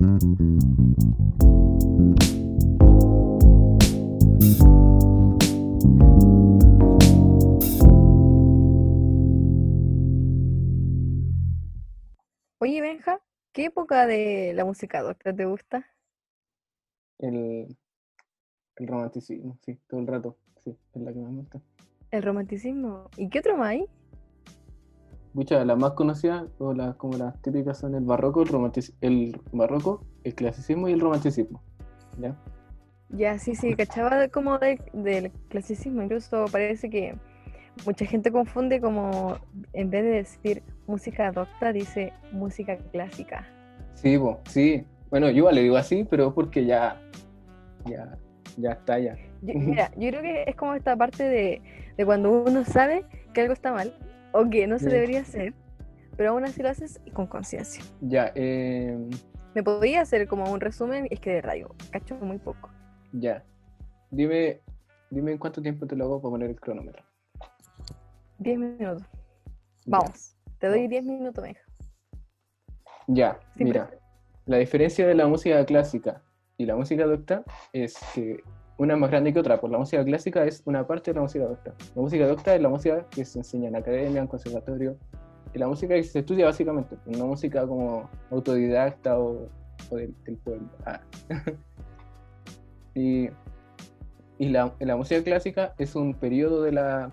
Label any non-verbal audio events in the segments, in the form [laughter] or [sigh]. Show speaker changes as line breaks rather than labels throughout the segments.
Oye, Benja, ¿qué época de la música docta te gusta?
El, el romanticismo, sí, todo el rato. Sí, es la que más me gusta.
El romanticismo. ¿Y qué otro más hay?
Muchas, las más conocidas, o las, como las típicas, son el barroco, el, romantic- el barroco, el clasicismo y el romanticismo. ¿Ya?
Ya, sí, sí, cachaba de- como de- del clasicismo. Incluso parece que mucha gente confunde como, en vez de decir música docta, dice música clásica.
Sí, po, sí. Bueno, yo le digo así, pero es porque ya, ya, ya está ya.
Yo- mira, yo creo que es como esta parte de, de cuando uno sabe que algo está mal o que no se debería hacer, pero aún así lo haces y con conciencia.
Ya, eh,
Me podía hacer como un resumen, es que de radio, cacho muy poco.
ya. Dime, dime en cuánto tiempo te lo hago para poner el cronómetro.
10 minutos.
Ya.
Vamos, te doy. 10 minutos, Benja.
Ya, mira, la diferencia de la música clásica y la música docta es que una más grande que otra, pues la música clásica es una parte de la música docta. La música docta es la música que se enseña en academia, en conservatorio, y la música que se estudia básicamente, pues, una música como autodidacta o, o del, del pueblo. Ah. [laughs] y y la, la música clásica es un periodo de la,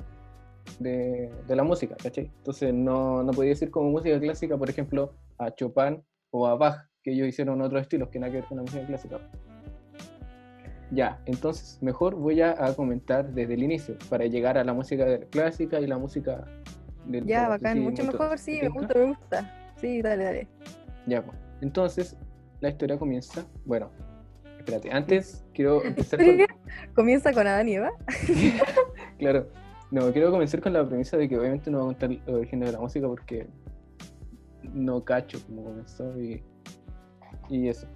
de, de la música, ¿cachai? Entonces no, no podía decir como música clásica, por ejemplo, a Chopin o a Bach, que ellos hicieron otros estilos que nada que ver con la música clásica. Ya, entonces mejor voy a, a comentar desde el inicio, para llegar a la música clásica y la música del
Ya, bacán, mucho mejor, sí,
¿Te
me gusta, me gusta. Sí, dale, dale.
Ya, pues. Entonces, la historia comienza. Bueno, espérate, antes quiero empezar con. [laughs]
Comienza con Adán y Eva. [laughs]
Claro, no, quiero comenzar con la premisa de que obviamente no voy a contar el origen de la música porque no cacho cómo comenzó y, y eso.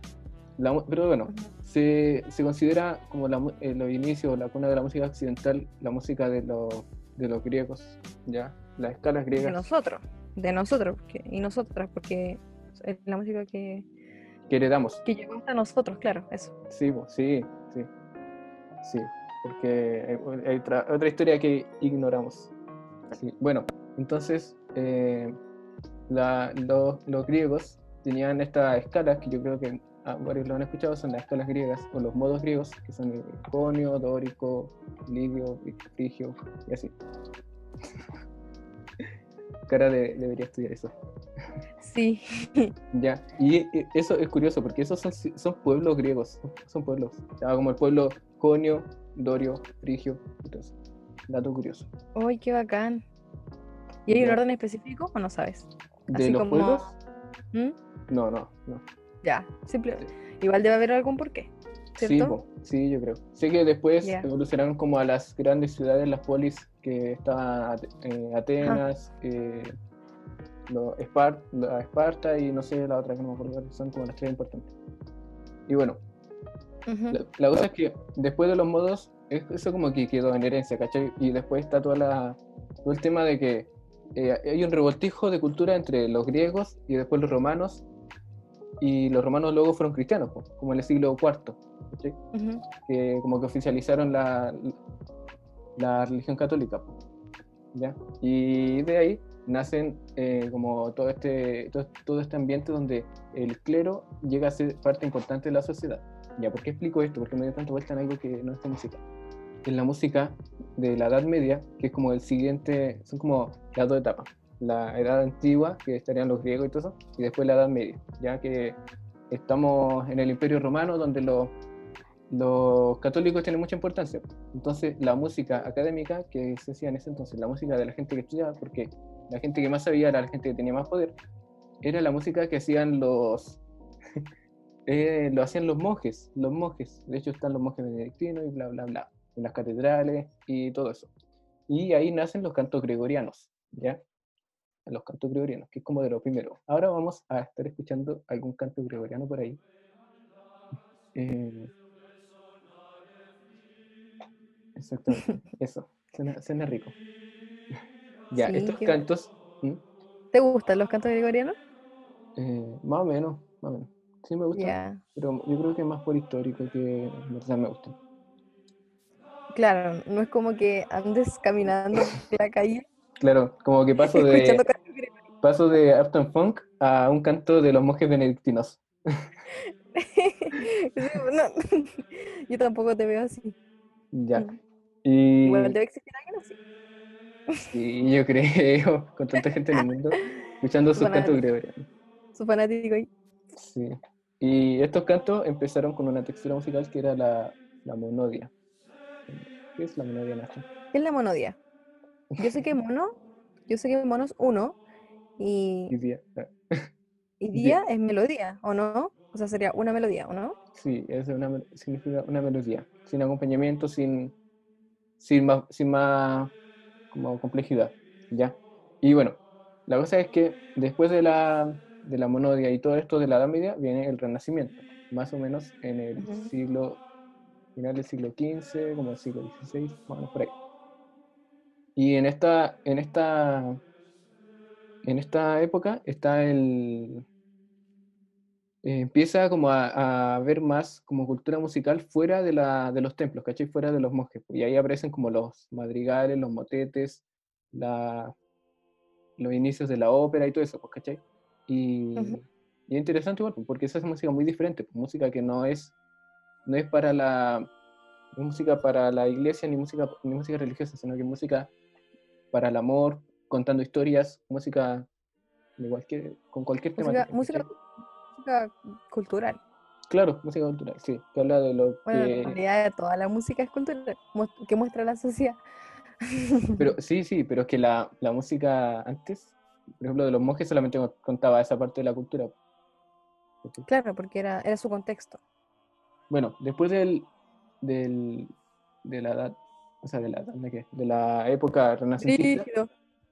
La pero bueno, se, se considera como la, eh, los inicios, la cuna de la música occidental, la música de, los de los griegos, ¿ya? Las escalas
De
griegas
nosotros, de nosotros porque- y nosotras, porque es la música que,
que heredamos.
que llegó hasta nosotros, claro, eso.
Sí, sí, sí. Sí, porque hay, hay otra, otra historia que ignoramos. Sí, Bueno, entonces eh, la- los, los griegos tenían estas escalas que yo creo que ah, varios lo han escuchado, son las escalas griegas o los modos griegos, que son conio, dórico, lidio, frigio y así. [laughs] Cara de, debería estudiar eso.
Sí, [laughs]
Ya, y eso es curioso porque esos son, son pueblos griegos, son pueblos, ya, como el pueblo conio, dorio, frigio, entonces, dato curioso.
uy, qué bacán. ¿Y hay un
Ya.
orden específico o no sabes?
¿De
Así
los
como-
pueblos?
¿Mm?
No, no, no.
Ya, simple. Igual debe haber algún porqué,
Sí,
¿cierto?
po, sí, yo creo. Sé que después
Ya.
evolucionaron como a las grandes ciudades, las polis, que estaban eh, Atenas, eh, lo- Espar- la Esparta y no sé la otra que no me acuerdo, son como las tres importantes. Y bueno,
Ujú.
La, la cosa es que después de los modos, es- eso como que quedó en herencia, ¿cachai? Y después está toda la, todo el tema de que eh, hay un revoltijo de cultura entre los griegos y después los romanos, y los romanos luego fueron cristianos, po, como en el siglo IV, ¿cachai?
Ujú.
que como que oficializaron la, la religión católica. po, ¿ya? Y de ahí nacen eh, como todo este, todo, todo este ambiente donde el clero llega a ser parte importante de la sociedad. ¿Ya? ¿Por qué explico esto? Porque me dio tanta vuelta en algo que no es esta música. En la música de la Edad Media, que es como el siguiente, son como las dos etapas. La Edad Antigua, que estarían los griegos y todo eso, y después la Edad Media, ya que estamos en el Imperio Romano, donde los los católicos tienen mucha importancia. Entonces, la música académica que se hacía en ese entonces, la música de la gente que estudiaba, porque la gente que más sabía era la gente que tenía más poder, era la música que hacían los. [laughs] eh, lo hacían los monjes, los monjes. De hecho, están los monjes benedictinos y bla, bla, bla, en las catedrales y todo eso. Y ahí nacen los cantos gregorianos, ¿ya? Los cantos gregorianos, que es como de lo primero. Ahora vamos a estar escuchando algún canto gregoriano por ahí. Eh, Exactamente, [laughs] eso, suena, suena rico. Ya,
Sí,
estos cantos, ¿Mm?
¿Te gustan los cantos gregorianos?
eh, más o menos, más o menos. sí me gusta,
Ya.
pero yo creo que más por histórico que en verdad me gusta.
Claro, no es como que andes caminando por la calle
Claro, como que paso de. Paso de Uptown Funk a un canto de los monjes benedictinos. [laughs]
Sí, no, [laughs] Yo tampoco te veo así.
Ya.
Mm.
Y,
Igual debe existir alguien así.
y yo creo, [laughs] con tanta gente en el mundo, escuchando sus cantos gregorianos.
Su fanático ahí.
Sí. Y estos cantos empezaron con una textura musical que era la, la monodia. ¿Qué es la monodia, Nacho?
¿Qué es la monodia? Yo sé que mono, yo sé que mono es uno y,
Y día- ah,
y día es melodía, ¿o no? O sea, sería una melodía, ¿o no?
Sí, es una, significa una melodía, sin acompañamiento, sin, sin, más, sin más como complejidad, ¿ya? Y bueno, la cosa es que después de la, de la monodia y todo esto de la Edad Media viene el Renacimiento, más o menos en el
Ujú.
siglo, final del siglo XV, como el siglo XVI, más o menos por ahí. Y en esta, en esta, en esta época está el, eh, empieza como a, a haber más como cultura musical fuera de, la, de los templos, ¿cachai? Fuera de los monjes. Y ahí aparecen como los madrigales, los motetes, la, los inicios de la ópera y todo eso, pues, ¿cachai? Y, y es interesante igual, pues, porque esa es música muy diferente, pues, música que no es, no es para la música para la iglesia ni música, ni música religiosa, sino que música para el amor, contando historias, música igual que con cualquier
Música,
temática.
música, cultural.
Claro, música cultural, sí, que habla de lo
Bueno,
que...
en realidad toda la música es cultural, que muestra la sociedad. [laughs]
Pero, sí, sí, pero es que la, la música antes, por ejemplo, de los monjes solamente contaba esa parte de la cultura.
Claro, porque era, era su contexto.
Bueno, después del, del, de la edad, o sea, de la ¿de qué? De la época renacentista.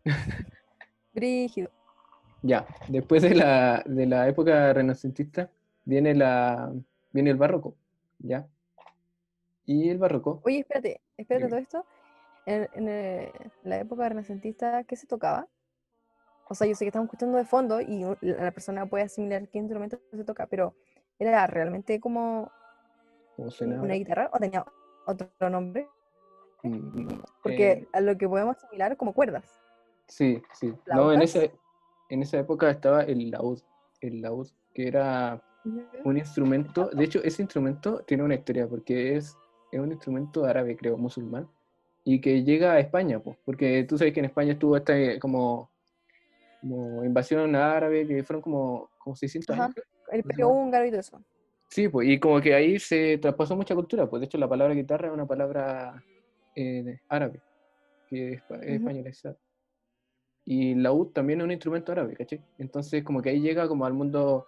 [laughs]
Brígido.
ya, después de la, de la época renacentista viene, la, viene el barroco, ¿ya? Y el barroco,
Oye, espérate, espérate
Dime.
todo esto. En, en, eh, la época renacentista, ¿qué se tocaba? O sea, yo sé que estamos escuchando de fondo y la persona puede asimilar qué instrumento se toca, pero ¿era realmente como
como
una guitarra o tenía otro nombre?
mm,
Porque
eh,
a lo que podemos asimilar como cuerdas.
Sí, sí. No, en esa, en esa época estaba el laúd, el laúd, que era un instrumento, de hecho ese instrumento tiene una historia porque es, es un instrumento árabe, creo, musulmán, y que llega a España, pues, porque tú sabes que en España estuvo esta como, como invasión árabe, que fueron como, como 600
Ajá.
años.
El
Más o
imperio
menos.
húngaro y todo eso.
Sí, pues, y como que ahí se traspasó mucha cultura, pues de hecho la palabra guitarra es una palabra eh, árabe, que es, es españolizada. Y el laúd también es un instrumento árabe, ¿cachai? Entonces como que ahí llega como al mundo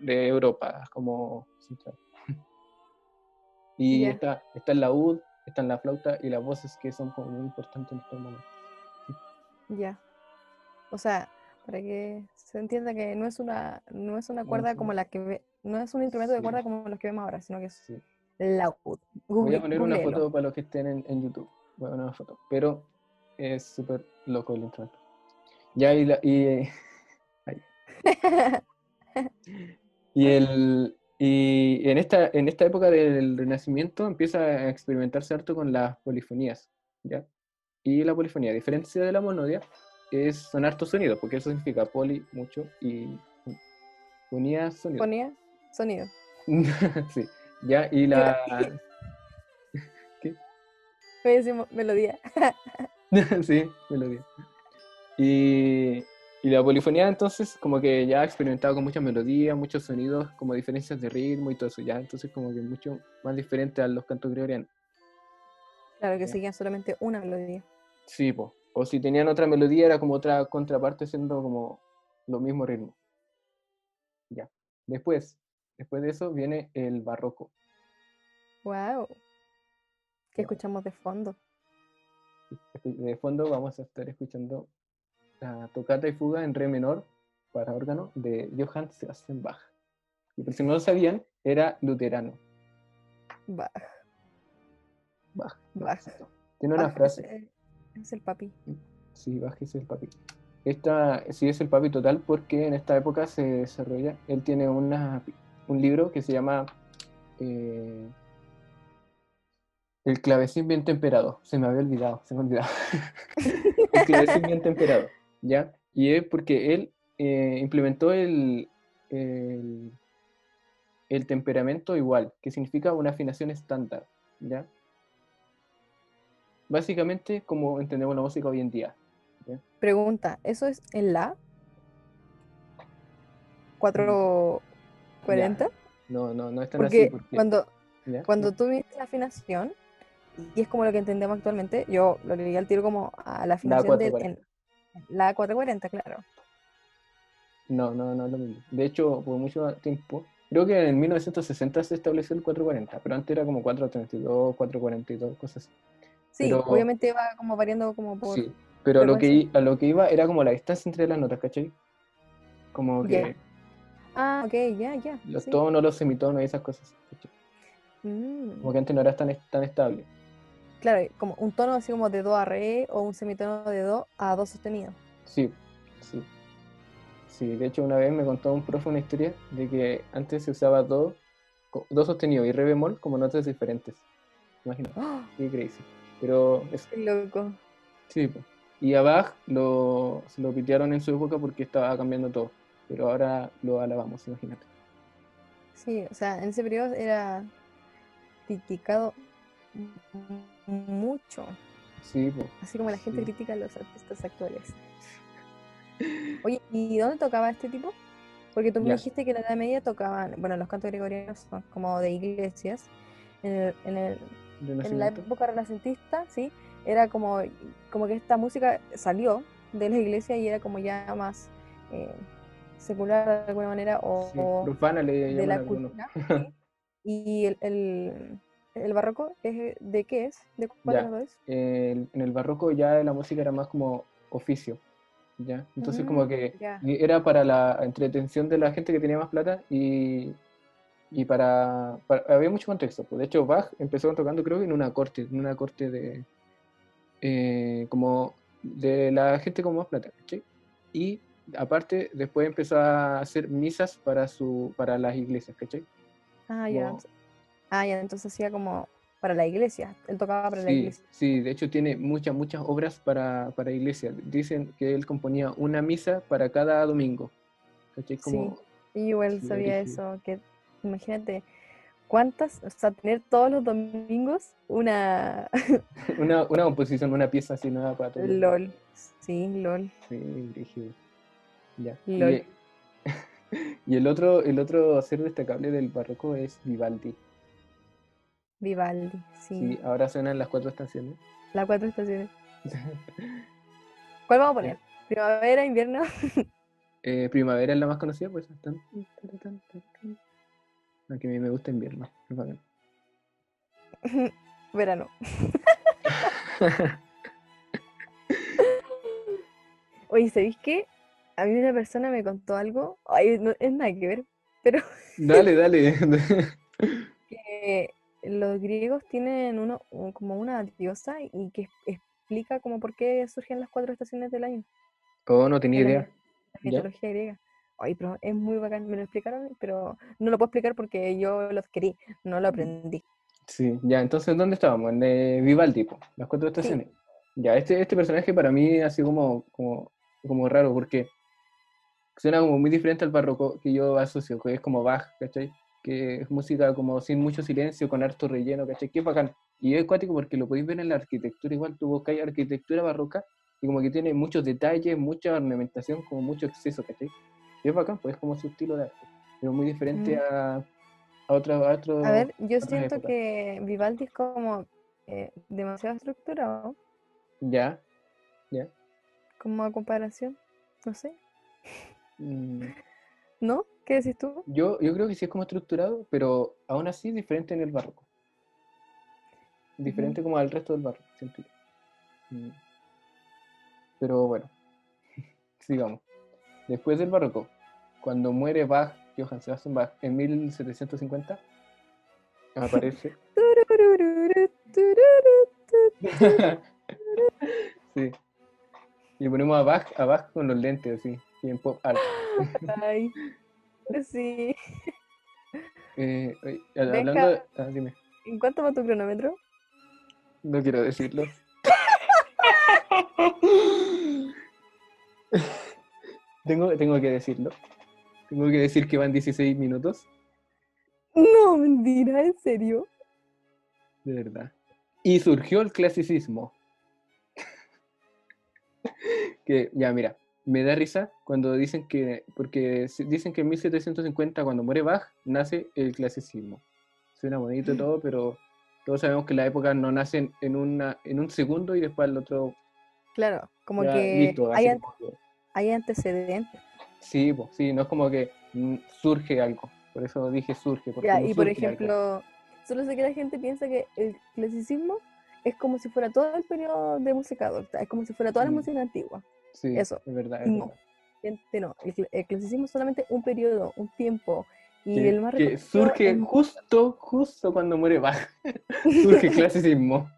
de Europa, como central. [laughs] Y está, está el laúd, están la flauta y las voces que son como muy importantes en estos momentos.
Ya. O sea, para que se entienda que no es una, no es una cuerda como la que ve- no es un instrumento de cuerda como los que vemos ahora, sino que es
Sí.
laúd.
Voy
Google-
a poner una foto para los que estén en, en YouTube. Voy a poner una foto. Pero es súper loco el instrumento. Ya, y, la, y, [laughs] y, el, y en, esta, en esta época del Renacimiento empieza a experimentarse harto con las polifonías. ¿ya? Y la polifonía, a diferencia de la monodia, es, son hartos sonidos, porque eso significa poli, mucho, y fonía, sonido.
Ponía sonido. [laughs]
sí, ya, y la...
Hoy [laughs] decimos melodía.
sí, melodía. Y, y la polifonía entonces como que ya ha experimentado con muchas melodías, muchos sonidos, como diferencias de ritmo y todo eso, ya, entonces como que mucho más diferente a los cantos gregorianos.
Claro que
Ya.
seguían solamente una melodía.
Sí, po. o si tenían otra melodía era como otra contraparte siendo como lo mismo ritmo. Ya. Después, después de eso viene el barroco.
Wow. ¿Qué escuchamos de fondo?
De fondo vamos a estar escuchando la tocata y fuga en re menor para órgano de Johann Sebastian Bach. Y por si no lo sabían, era luterano.
Bach.
Bach.
Bach.
Tiene una
Bach
frase.
eh, es el papi.
Sí, Bach es el papi. Esta sí es el papi total porque en esta época se desarrolla, él tiene una, un libro que se llama eh, El clavecín bien temperado. Se me había olvidado, se me olvidado. [laughs] el clavecín bien temperado, ¿ya? Y es porque él eh, implementó el, el, el temperamento igual, que significa una afinación estándar, ¿ya? Básicamente como entendemos la música hoy en día. ¿ya?
Pregunta, ¿eso es en la? ¿440?
No, no, no es tan
Porque
así. Porque,
cuando,
¿ya?
cuando tú viste la afinación, y es como lo que entendemos actualmente, yo lo leí al tiro como a la afinación de
440.
en- la 440, claro.
No, no, no es lo mismo. De hecho, por mucho tiempo, creo que en 1960 se estableció el 440, pero antes era como 432, 442, cosas así.
Sí,
Pero-
obviamente va como variando como por...
Sí, pero a lo, que, a lo que iba era como la distancia entre las notas, ¿cachai? Como que.
Ah, ok, ya, ya.
los
sí.
tonos, los semitonos y esas cosas. ¿cachai?
Mm,
Como que antes no era tan, tan estable.
Claro, como un tono así como de do a re o un semitono de do a do sostenido.
Sí, sí. Sí, de hecho una vez me contó un profe una historia de que antes se usaba do, do sostenido y re bemol como notas diferentes. Imagínate,
¡Ah!
qué crazy. Pero es,
Qué loco.
sí, y a Bach lo, se lo pitearon en su época porque estaba cambiando todo. Pero ahora lo alabamos, imagínate.
Sí, o sea, en ese periodo era criticado mucho,
Sí,
así como la gente
Sí.
critica a los artistas actuales. Oye, ¿y dónde tocaba este tipo? Porque tú me dijiste que en la Edad Media tocaban, bueno, los cantos gregorianos son como de iglesias. En, el- en, el- en la época renacentista, sí, era como, como que esta música salió de la iglesia y era como ya más eh, secular de alguna manera o,
Sí,
o de la cultura. [laughs] ¿sí? Y el, el, el barroco, es, ¿de qué es? ¿De cuál
Ya.
de los dos
en el barroco ya la música era más como oficio, ¿ya? Entonces como
Mm,
que era para la entretención de la gente que tenía más plata y, y para, para- Había mucho contexto. pues. De hecho, Bach empezó tocando creo que en una corte, en una corte de... eh, como de la gente con más plata, ¿cachai? Y aparte después empezó a hacer misas para, su, para las iglesias, ¿cachai?
Ah, ya. Ah, ya, entonces hacía como para la iglesia. Él tocaba para la
Sí,
iglesia.
sí, de hecho tiene muchas, muchas obras para, para iglesia. Dicen que él componía una misa para cada domingo. ¿Cachai? Como,
Y igual
Sí,
sabía eso, que imagínate cuántas, o sea, tener todos los domingos una [laughs]
una, una composición, una pieza así nueva para todo.
LOL. Sí, LOL.
Sí, brígido. Ya.
Lol.
Y, [laughs] y el otro, el otro ser destacable del barroco es Vivaldi.
Vivaldi, sí.
Sí, ahora suenan las cuatro estaciones.
Las cuatro estaciones. [laughs] ¿Cuál vamos a poner? Primavera, invierno. [laughs]
Eh, primavera es la más conocida, pues. Tan, tan, tan, tan, tan. Aunque a mí me gusta invierno. [laughs]
Verano. Oye, ¿sabéis qué? A mí una persona me contó algo, ay, no, es nada que ver, pero
Dale, dale.
que los griegos tienen uno, un- como una diosa y que explica como por qué surgen las cuatro estaciones del año.
Oh, no tenía
la
idea.
la
¿Ya?
mitología griega. Ay, pero es muy bacán, me lo explicaron, pero no lo puedo explicar porque yo lo adquirí, no lo aprendí.
Sí, ya, entonces, ¿dónde estábamos? En eh, Vivaldi, po, las cuatro estaciones. Ya, este, este personaje para mí ha sido como, como, como raro porque suena como muy diferente al barroco que yo asocio, que es como Bach, ¿cachai? Que es música como sin mucho silencio, con harto relleno, ¿cachai? Es bacán. Y es cuático porque lo podéis ver en la arquitectura, igual tú buscáis arquitectura barroca y como que tiene muchos detalles, mucha ornamentación, como mucho exceso, ¿cachai? Y es bacán, pues es como su estilo de arte, pero muy diferente
Mm.
a, a otros... A,
ver, yo siento
épocas.
que Vivaldi es como eh, demasiado estructurado,
Ya, ya.
como a comparación, no sé,
Mm,
¿no? ¿Qué decís tú?
Yo, yo creo que sí es como estructurado, pero aún así diferente en el barroco. Diferente como al resto del barroco, siento yo. Mm. Pero bueno, [laughs] sigamos. Después del barroco, cuando muere Bach, Johann Sebastian Bach, en 1750, aparece. [laughs] [laughs] Sí. Y ponemos a Bach, a Bach con los lentes así, y en pop.
Ay, [laughs] sí.
Eh, oye, hablando de... Ah, dime.
¿En cuánto va tu cronómetro?
No quiero decirlo. [laughs] tengo, tengo que decirlo. Tengo que decir que van 16 minutos.
No, mentira, ¿en serio?
De verdad. Y surgió el clasicismo. [laughs] que, ya, mira, me da risa cuando dicen que, porque dicen que en 1750, cuando muere Bach, nace el clasicismo. Suena bonito y todo, pero todos sabemos que las épocas no nacen en, una, en un segundo y después al otro
Claro, como que
listo.
hay,
como
antecedentes.
sí, po, sí, no es como que mm, surge algo. Por eso dije surge. Porque
Ya,
no
y por
algo.
ejemplo, solo sé que la gente piensa que el clasicismo es como si fuera todo el periodo de música adulta, es como si fuera toda la
Mm.
música antigua.
Sí,
eso.
es verdad. Es
No.
verdad.
Gente, no, el, cl- el clasicismo es solamente un periodo, un tiempo. Y
que,
el más
que surge justo, justo cuando muere Bach. [laughs] surge el clasicismo.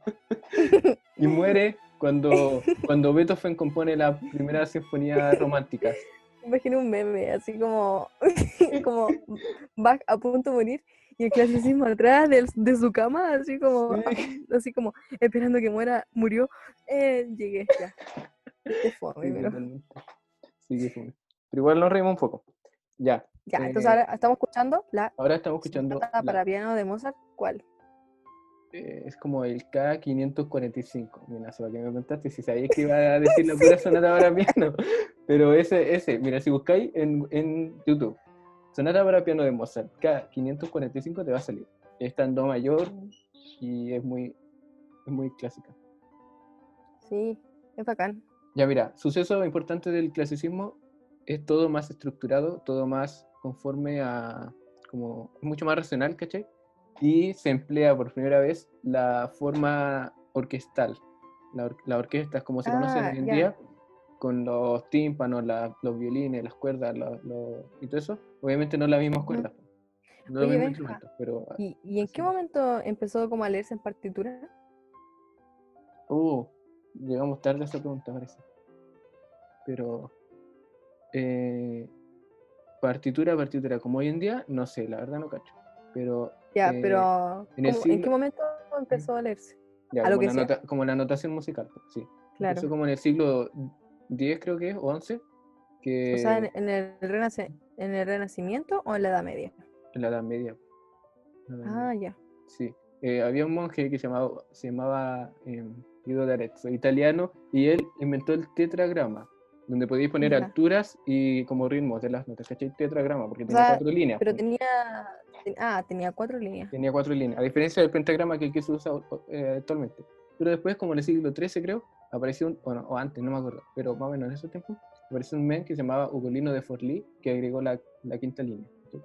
[laughs] y muere cuando, cuando Beethoven compone la primera sinfonía romántica. [laughs]
Imagino un meme, así como, como Bach a punto de morir y el clasicismo atrás de, su cama, así como,
Sí.
así como esperando que muera, murió, eh, llegué, ya. Qué fome,
Sí,
pero-
totalmente. Sí. Pero igual nos reímos un poco. Ya.
Ya, entonces
eh,
ahora estamos escuchando la
ahora estamos escuchando. la-
para piano de Mozart, ¿cuál?
eh, es como el K545. Mira, se va que me contaste si sabías que iba a decir la pura [laughs] sonata para piano. Pero ese, ese, mira, si buscáis en, en YouTube, sonata para piano de Mozart, K545 te va a salir. Está en Do mayor y es muy, es muy clásica.
Sí, es bacán.
Ya mira, suceso importante del clasicismo es todo más estructurado, todo más conforme a, como, es mucho más racional, ¿cachai? Y se emplea por primera vez la forma orquestal. La, or- la orquesta es como se conoce
Ah,
hoy en día, con los tímpanos, la- los violines, las cuerdas lo- lo- y todo eso. Obviamente no las mismas cuerdas, no los mismos instrumentos, pero...
¿Y, y en qué momento empezó como a leerse en partitura?
Uh, llegamos tarde a esa pregunta, parece. Pero. eh, partitura, partitura, como hoy en día, no sé, la verdad no cacho. Pero.
Ya,
eh,
pero
en el
¿cómo- ¿en qué momento empezó a leerse?
ya,
a lo
como,
que
la nota- como la notación musical, pues, sí.
Claro.
Empezó como en el siglo X, creo que es, o XI, que
O sea, en, en el renace- en el Renacimiento o en la Edad Media.
en la Edad Media. la Edad
Ah,
Media,
ya.
Sí. Eh, había un monje que se llamaba, se llamaba eh, Guido de Arezzo, italiano, y él inventó el tetragrama, donde podíais poner alturas y como ritmos de las notas, ¿cachai? Tetragrama, porque
O
tenía
sea,
cuatro líneas.
Pero tenía. ten- Ah, tenía cuatro líneas.
Tenía cuatro líneas, a diferencia del pentagrama que, el que se usa eh, actualmente. Pero después, como en el siglo XIII, creo, apareció un, bueno, o antes, no me acuerdo, pero más o menos en ese tiempo, apareció un men que se llamaba Ugolino de Forlì, que agregó la, la quinta línea. ¿cachai?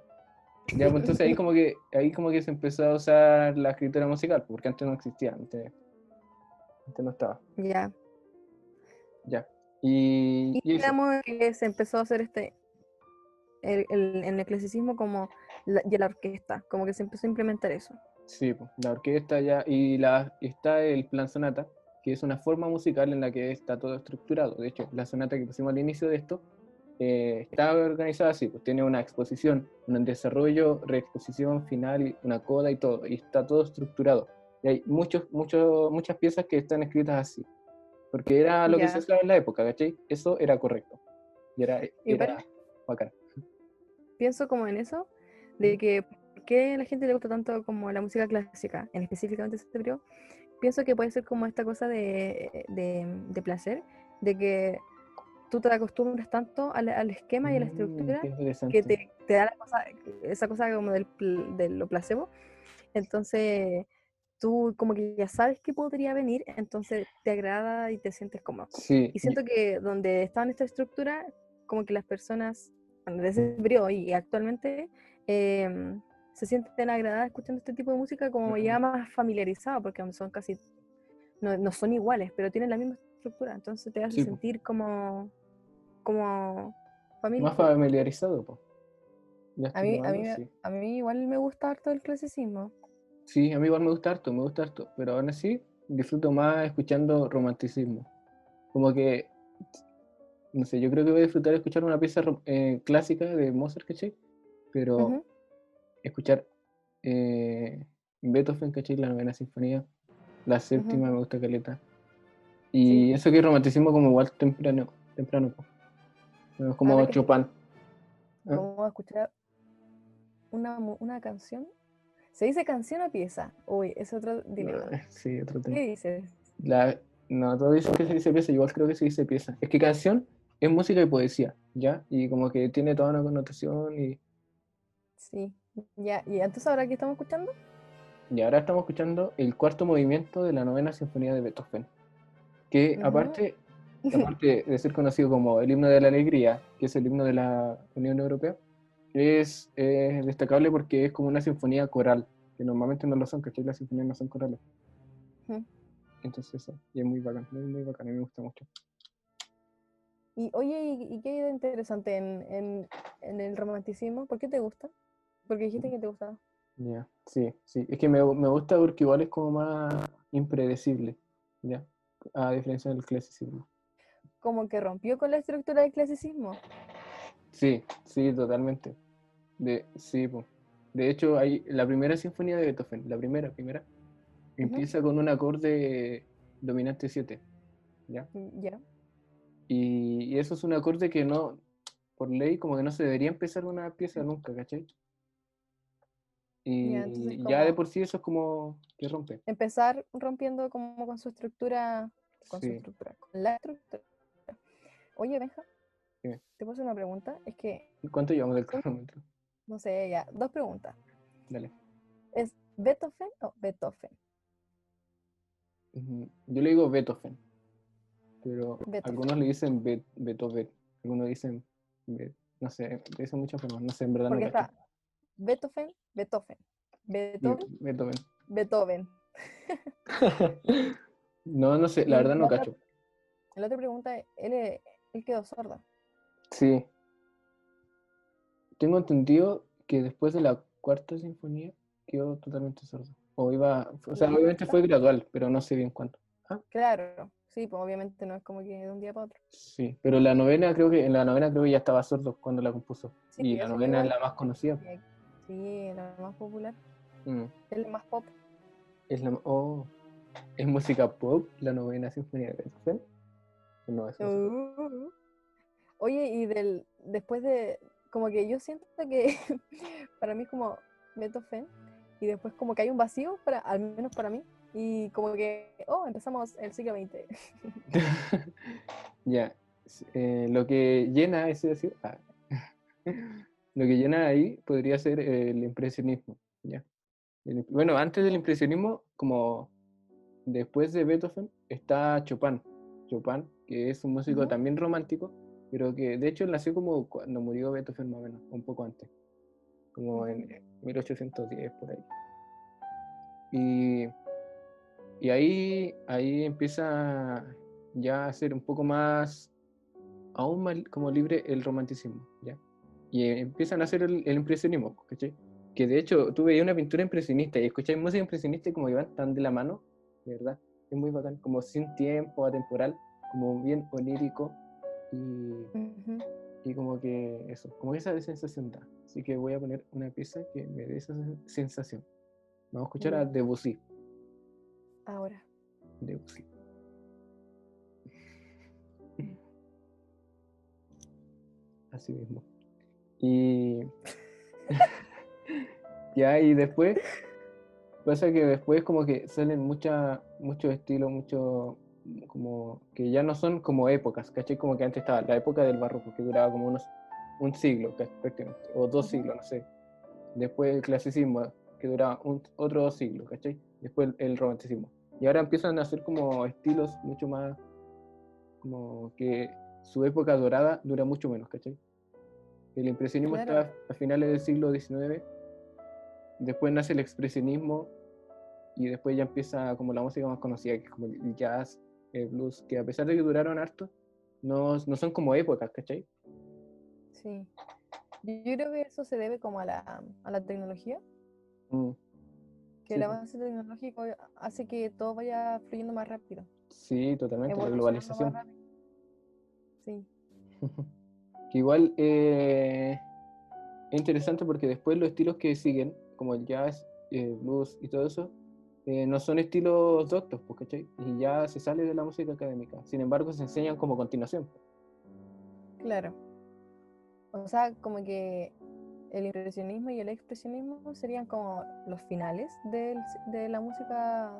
Ya, pues entonces ahí [laughs] como, que, ahí como que se empezó a usar la escritura musical, porque antes no existía, antes, antes no estaba.
Ya.
Ya. Y,
Y digamos que se empezó a hacer este. El, el- en el clasicismo como la, y la orquesta, como que se empezó a implementar eso.
Sí, la orquesta ya, y la, está el plan sonata, que es una forma musical en la que está todo estructurado. De hecho, la sonata que pusimos al inicio de esto eh, está organizada así, pues tiene una exposición, un desarrollo, reexposición final, una coda y todo, y está todo estructurado. Y hay muchos, muchos, muchas piezas que están escritas así, porque era lo que
Ya.
se usaba en la época, ¿cachai? Eso era correcto. Y era,
Igual-
era bacán.
Pienso como en eso, de que ¿por qué a la gente le gusta tanto como la música clásica, en específicamente este periodo. Pienso que puede ser como esta cosa de, de, de placer, de que tú te acostumbras tanto al, al esquema y a la
Mm,
estructura que te, te da la cosa, esa cosa como del, de lo placebo. Entonces, tú como que ya sabes que podría venir, entonces te agrada y te sientes cómodo.
Sí,
Y siento que donde estaba en esta estructura, como que las personas bueno, de ese y actualmente em, se sienten agradadas escuchando este tipo de música como ya
Ujú.
más familiarizado, porque son casi, no, no son iguales, pero tienen la misma estructura, entonces te hace
Sí, po.
sentir como, como familia.
más familiarizado, pues. Ya
A mí, a, mí,
sí.
a mí igual me gusta harto el clasicismo.
Sí, a mí igual me gusta harto, me gusta harto, pero aún así disfruto más escuchando romanticismo. Como que, no sé, yo creo que voy a disfrutar escuchar una pieza eh, clásica de Mozart, ¿cachai? Pero escuchar eh, Beethoven, ¿cachai? La novena sinfonía. La séptima me gusta caleta. Y eso que es romanticismo como igual temprano, temprano. Es como Chopin.
Vamos a escuchar una, una canción. ¿Se dice canción o pieza? Uy, es otro dilema.
No, sí, otro tema.
¿Qué dices?
La, no, todos dicen que se dice pieza, igual creo que se dice pieza. Es que canción es música y poesía, ¿ya? Y como que tiene toda una connotación y,
Sí. Ya, ¿y entonces ahora qué estamos escuchando?
y ahora estamos escuchando el cuarto movimiento de la novena sinfonía de Beethoven, que
Ujú.
aparte, aparte de ser conocido como el himno de la alegría, que es el himno de la Unión Europea, es eh, destacable porque es como una sinfonía coral, que normalmente no lo son, ¿cachai? Las sinfonías no son corales. Entonces eso, y es muy bacán, muy, muy bacán, a mí me gusta mucho.
Y oye, ¿y, y qué interesante en, en- en el romanticismo? ¿Por qué te gusta? Porque dijiste que te gustaba.
Ya, sí, sí. Es que me, me gusta porque igual es como más impredecible, ¿ya? A diferencia del clasicismo.
Como que rompió con la estructura del clasicismo.
Sí, sí, totalmente. De, sí, po. De hecho, hay la primera sinfonía de Beethoven, la primera, primera, empieza con un acorde dominante 7, ¿ya?
Mm, Ya.
Y, y eso es un acorde que no, por ley, como que no se debería empezar una pieza nunca, ¿cachai? Y
Ya, entonces
ya de por sí eso es como que rompe.
Empezar rompiendo como con su estructura, con su estructura, con la estructura. Oye, Benja,
Dime.
te puedo hacer una pregunta. Es que,
¿Cuánto llevamos del [laughs] cronómetro?
no sé, ya, dos preguntas.
Dale.
¿Es Beethoven o Beethoven?
Yo le digo Beethoven, pero
Beethoven.
algunos le dicen Be- Beethoven, algunos dicen, Be- no sé, dicen muchas formas, no sé, en verdad
Porque
no cacho.
está Beethoven, Beethoven, Beethoven,
Be- Beethoven.
Beethoven. [laughs]
No, no sé, la verdad no
la otra-
cacho.
La otra pregunta es, él, él quedó sordo.
Sí. Tengo entendido que después de la cuarta sinfonía quedó totalmente sordo. O iba, o sea,
¿La
obviamente fue gradual, pero no sé bien cuánto.
Claro, sí, pues obviamente no es como que de un día para otro.
Sí, pero la novena creo que, en la novena creo que ya estaba sordo cuando la compuso.
Sí,
y la
eso
novena es la más conocida.
Sí, la más popular,
Mm.
el más pop.
Es la, oh, ¿es música pop la novena sinfonía de Beethoven? ¿O No, es pop?
Uh. Oye, y del después de, como que yo siento que [laughs] para mí es como Beethoven, y después como que hay un vacío, para, al menos para mí, y como que, oh, empezamos el siglo XX. [laughs]
Ya, eh, lo que llena ese decir, ah, [laughs] lo que llena ahí podría ser el impresionismo, ¿ya? Bueno, antes del impresionismo, como después de Beethoven, está Chopin. Chopin, que es un músico también romántico, pero que de hecho nació como cuando murió Beethoven más o menos, un poco antes, como en
Ujú.
eh, 1810 por ahí. Y, y ahí, ahí empieza ya a ser un poco más, aún más como libre el romanticismo, ¿ya? Y empiezan a hacer el, el impresionismo, ¿cachai? Que de hecho tú veías una pintura impresionista y escucháis música impresionista y como que van tan de la mano, de verdad, es muy bacán, como sin tiempo, atemporal, como bien onírico y, como que eso, como esa sensación da. Así que voy a poner una pieza que me dé esa sen- sensación. Vamos a escuchar a. Debussy.
Ahora.
Debussy. [laughs] Así mismo. Y [laughs] ya, y después pasa que después como que salen mucha, muchos estilos, mucho como que ya no son como épocas, ¿cachai? Como que antes estaba la época del barroco, que duraba como unos un siglo ca- prácticamente, o dos siglos, no sé. Después el clasicismo, que duraba un, otro dos siglos, ¿cachai? Después el, el romanticismo. Y ahora empiezan a hacer como estilos mucho más, como que su época dorada dura mucho menos, ¿cachai? El impresionismo
Claro.
está a finales del siglo XIX, después nace el expresionismo y después ya empieza como la música más conocida, que es como el jazz, el blues, que a pesar de que duraron harto, no, no son como épocas, ¿cachai?
Sí. Yo creo que eso se debe como a la, a la tecnología,
Mm,
que
Sí,
el avance tecnológico hace que todo vaya fluyendo más rápido.
Sí, totalmente, la globalización.
Sí. [laughs]
que igual, eh, es interesante porque después los estilos que siguen, como el jazz, eh, blues y todo eso, eh, no son estilos doctos, pues, ¿cachai? Y ya se sale de la música académica. Sin embargo, se enseñan como continuación.
Claro. O sea, como que el impresionismo y el expresionismo serían como los finales del- de la música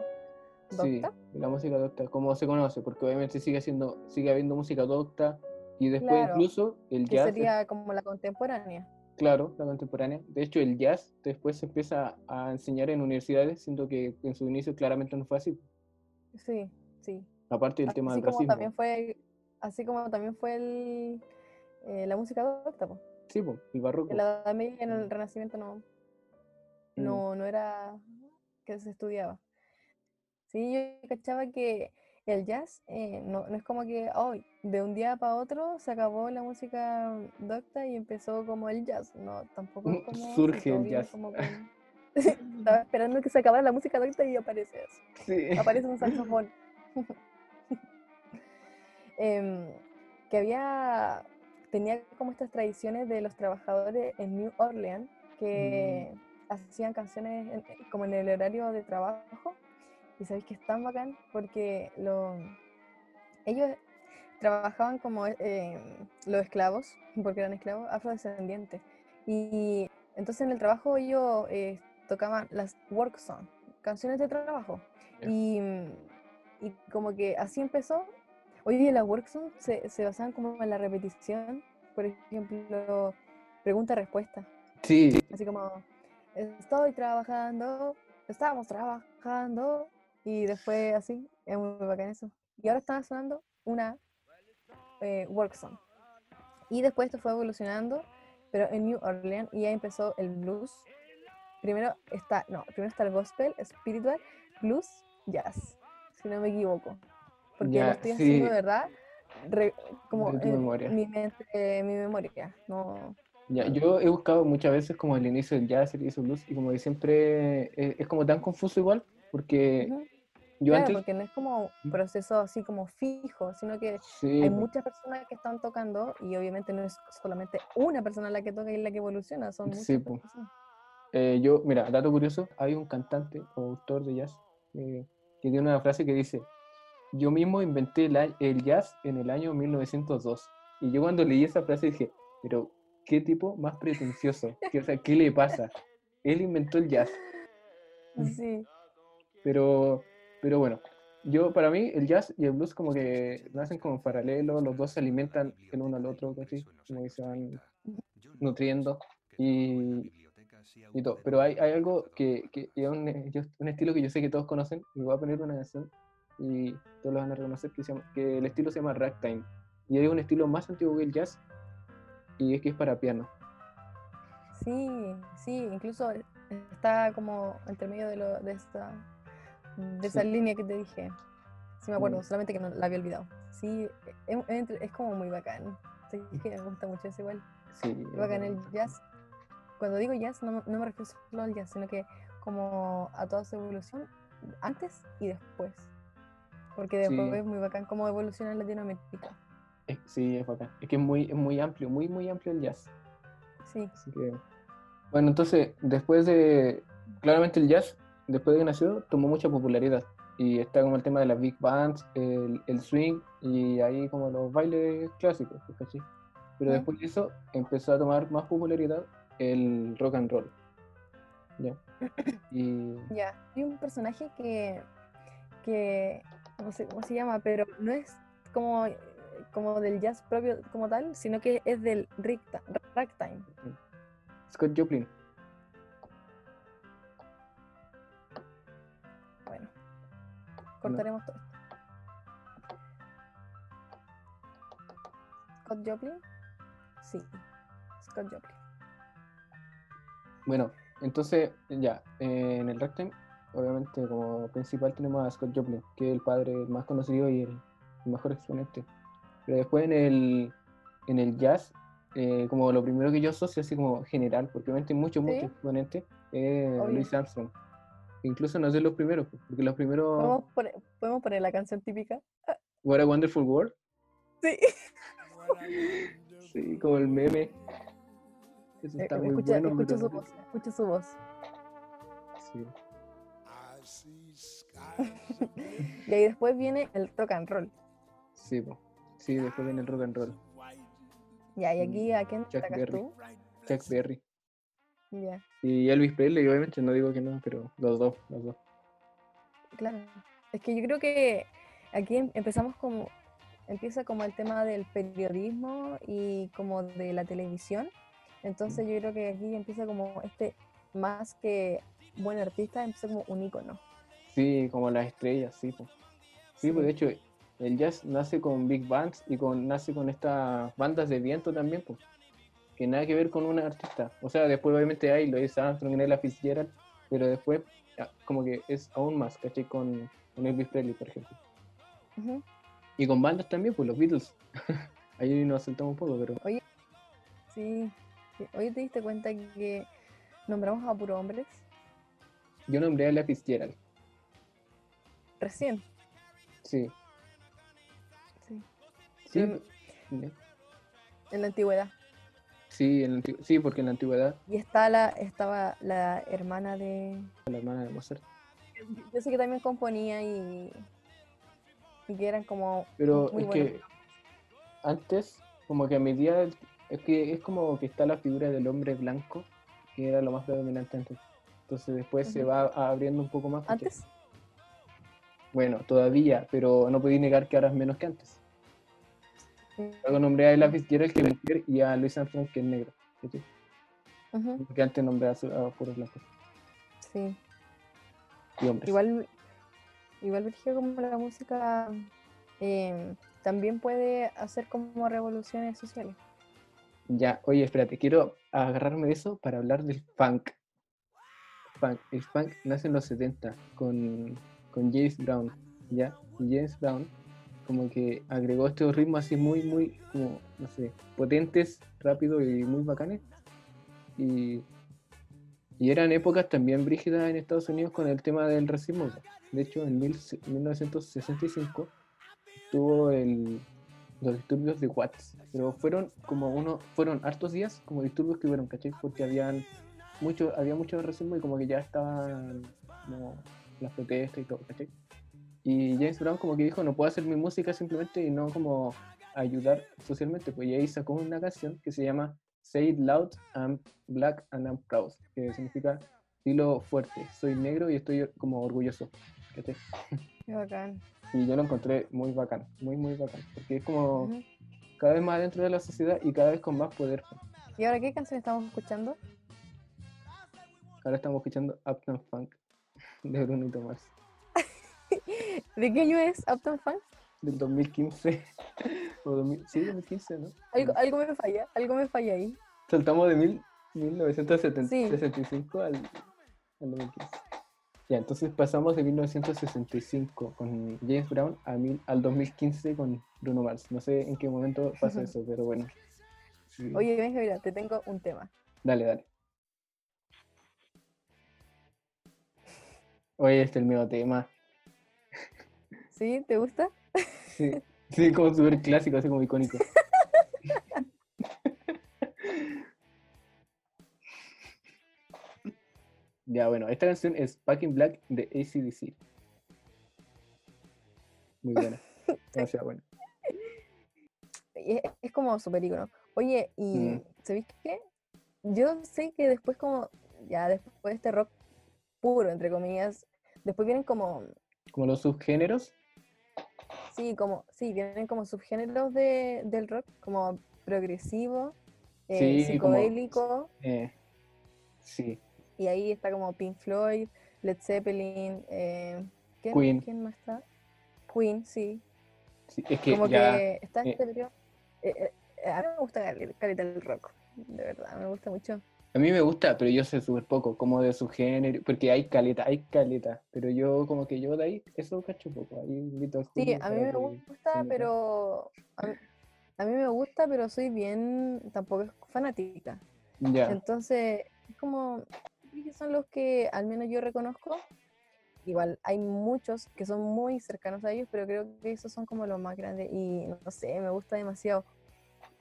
Sí,
docta.
la música docta, como se conoce, porque obviamente sigue siendo, sigue habiendo música docta y después
Claro,
incluso el
que
jazz,
sería como la contemporánea.
Claro, la contemporánea. De hecho, el jazz después se empieza a enseñar en universidades, siendo que en su inicio claramente no fue así.
Sí, sí.
Aparte del tema del
como
racismo.
también fue, así como también fue el, eh, la música docta, po.
Sí, po, el barroco.
En la Edad Media en el Renacimiento no,
Mm.
no, no era que se estudiaba. Sí, yo cachaba que el jazz eh, no, no es como que hoy de un día para otro se acabó la música docta y empezó como el jazz. No, tampoco es como así,
Surge el jazz.
como [laughs] con- [laughs] Estaba esperando que se acabara la música docta y aparece eso.
Sí.
Aparece un [laughs] saxofón. Em, que había, tenía como estas tradiciones de los trabajadores en New Orleans que hacían canciones en- como en el horario de trabajo. Y sabéis que es tan bacán porque lo, ellos trabajaban como eh, los esclavos, porque eran esclavos afrodescendientes. Y entonces en el trabajo ellos eh, tocaban las work songs, canciones de trabajo. Y, y como que así empezó. Hoy día las work songs se, se basaban como en la repetición. Por ejemplo, pregunta-respuesta.
Sí,
Así como, estoy trabajando, estamos trabajando. Y después así, es muy bacán eso. Y ahora estaba sonando una eh, work song. Y después esto fue evolucionando, pero en New Orleans y ahí empezó el blues. Primero está, no, primero está el gospel, spiritual, blues, jazz, si no me equivoco. Porque
Ya,
lo estoy haciendo
sí.
de verdad, re- como en
memoria.
mi mente, eh, mi memoria. No,
Ya, yo he buscado muchas veces como el inicio del jazz, el inicio del blues, y como que siempre es, es como tan confuso igual, porque
Ujú.
yo
Claro,
antes...
porque no es como
¿Mm?
proceso así como fijo, sino que
Sí,
hay muchas personas que están tocando y obviamente no es solamente una persona la que toca y la que evoluciona, son muchas
Sí,
personas.
eh, yo, mira, dato curioso, hay un cantante o autor de jazz eh, que tiene una frase que dice, yo mismo inventé el, el jazz en el año 1902. Y yo cuando leí esa frase dije, pero ¿qué tipo más pretencioso? ¿Qué, o sea, ¿qué le pasa? Él inventó el jazz. [laughs]
Sí,
Pero, pero bueno, yo para mí el jazz y el blues como que nacen como en paralelo, los dos se alimentan el uno al otro, casi, como que se van nutriendo y, y todo. Pero hay, hay algo que, que es un, eh, un estilo que yo sé que todos conocen, y voy a poner una canción y todos lo van a reconocer, que, se llama- que el estilo se llama ragtime. Y es un estilo más antiguo que el jazz y es que es para piano.
sí, sí, incluso está como entre medio de, lo, de esta de esa
Sí.
línea que te dije. Sí me acuerdo,
Mm.
solamente que no la había olvidado. Sí, es, es entre- es como muy bacán. Sí, es que me gusta mucho eso igual.
Sí,
Es bacán el jazz. Cuando digo jazz, no, no me refiero solo al jazz, sino que como a toda su evolución, antes y después. Porque después
Sí.
es muy bacán cómo evoluciona en Latinoamérica.
es- sí, es bacán. Es que es muy, es muy amplio, muy, muy amplio el jazz.
Sí,
Así que, bueno, entonces, después de, claramente el jazz, después de que nació, tomó mucha popularidad. Y está como el tema de las big bands, el, el swing y ahí como los bailes clásicos, ¿cachai? Pero después de eso empezó a tomar más popularidad el rock and roll. ¿Ya? [coughs] Y
ya. Hay un personaje que, que no sé cómo se llama, pero no es como, como del jazz propio como tal, sino que es del ragtime.
Scott Joplin,
cortaremos todo esto. Scott Joplin. Sí, Scott Joplin.
Bueno, entonces ya, eh, en el ragtime, obviamente como principal tenemos a Scott Joplin, que es el padre más conocido y el, mejor exponente. Pero después en el, en el jazz, eh, como lo primero que yo asocio así como general, porque obviamente hay muchos,
Sí.
muchos exponentes, es. Louis Armstrong. Incluso no sé los primeros, porque los primeros,
¿Podemos poner, ¿Podemos poner la canción típica?
What a Wonderful World,
Sí.
sí, como el meme. Eso
Eh,
está muy
escucha,
bueno.
escucha su voz, escucha su voz.
Sí. [laughs]
Y ahí después viene el rock and roll.
Sí, po. sí, después viene el rock and roll.
Ya, y aquí a quién
Chuck Berry.
tú?
Chuck Berry. Y Elvis Presley, obviamente, no digo que no, pero los dos, los dos.
claro. Es que yo creo que aquí em- empezamos como, empieza como el tema del periodismo y como de la televisión. Entonces yo creo que aquí empieza como este, más que buen artista, empieza como un ícono.
Sí, como las estrellas, sí, po. Sí, pues de hecho, el jazz nace con big bands y con, nace con estas bandas de viento también, pues. Que nada que ver con una artista. O sea, después obviamente hay Louis Armstrong y Ella Fitzgerald, pero después ah, como que es aún más, ¿cachai? Con, con Elvis Presley, por ejemplo. Y con bandas también, pues los Beatles. [laughs] Ahí nos saltamos un poco, pero
Sí. sí. Oye, ¿te diste cuenta que nombramos a puro hombres?
yo nombré a Ella Fitzgerald.
Recién.
Sí,
Sí.
sí. Ya.
en la antigüedad.
Sí, en la sí, porque en la antigüedad,
Y está la, estaba la hermana de.
la hermana de Mozart.
Yo sé que también componía y. Y que eran como.
Pero
muy
es
buenos.
que antes, como que a medida, del- es que es como que está la figura del hombre blanco, que era lo más predominante antes. Entonces después se va abriendo un poco más.
Antes.
Bueno, todavía, pero no podéis negar que ahora es menos que antes.
Sí.
Luego nombré a Ella Fitzgerald, que es mujer, y a Louis Armstrong, que es negro.
Ujú,
Porque antes nombré a, a puros blancos
Sí.
y hombres.
Igual. Igual Virgilio, como la música. eh, también puede hacer como revoluciones sociales.
Ya, oye, espérate, quiero agarrarme de eso para hablar del funk. Funk. El funk nace en los 70 con, con James Brown, ¿ya? Y James Brown como que agregó estos ritmos así muy, muy, como, no sé, potentes, rápidos y muy bacanes. Y, y eran épocas también brígidas en Estados Unidos con el tema del racismo. De hecho, en mil- 1965 tuvo el, los disturbios de Watts, pero fueron como uno, fueron hartos días como disturbios que hubieron, ¿cachai? Porque habían mucho, había mucho racismo y como que ya estaban como las protestas y todo, ¿cachai? Y James Brown como que dijo, no puedo hacer mi música simplemente y no como ayudar socialmente, pues y ahí sacó una canción que se llama Say It Loud, I'm Black and I'm Proud, que significa dilo fuerte, soy negro y estoy como orgulloso.
Qué bacán.
Y yo lo encontré muy bacán, muy, muy bacán. Porque es como
Ujú.
cada vez más dentro de la sociedad y cada vez con más poder.
¿Y ahora qué canción estamos escuchando?
Ahora estamos escuchando Uptown Funk [laughs] de Brunito Mars,
¿De qué año es Uptown Funk?
del 2015. [laughs] o 2000, sí, 2015, ¿no?
Algo, algo me falla, algo me falla ahí.
Saltamos de mil, 1975
Sí.
al, al 2015. Ya, entonces pasamos de 1965 con James Brown a mil- al 2015 con Bruno Mars. No sé en qué momento pasa [laughs] eso, pero bueno. Sí.
Oye, mira, te tengo un tema.
Dale, dale. Oye, este es el mío tema.
¿Sí? ¿Te gusta?
Sí, [laughs] sí, como súper clásico, así como icónico. [laughs] Ya, bueno, esta canción es Back in Black de ACDC. Muy buena. [laughs] Demasiado buena.
Es, es como súper ícono. Oye, ¿y
Mm.
sabéis qué? Yo sé que después como, ya después de este rock puro, entre comillas, después vienen como,
Como los subgéneros.
Sí, como, sí, vienen como subgéneros de, del rock, como progresivo, eh,
Sí, como-
psicodélico,
eh, sí,
y ahí está como Pink Floyd, Led Zeppelin, eh, ¿quién,
Queen.
quién más está? Queen, sí.
sí, Es que
como
ya.
que está
eh.
este periodo. eh, a mí me gusta cal- caleta el rock, de verdad, me gusta mucho.
A mí me gusta, pero yo sé súper poco, como de subgénero, porque hay caleta, hay caleta, pero yo como que yo de ahí, eso cacho poco, ahí invito al
Sí, a mí me gusta, pero a mí, a mí me gusta, pero soy bien, tampoco es fanática.
Ya,
Entonces, es como, que son los que al menos yo reconozco. Igual hay muchos que son muy cercanos a ellos, pero creo que esos son como los más grandes y no sé, me gusta demasiado.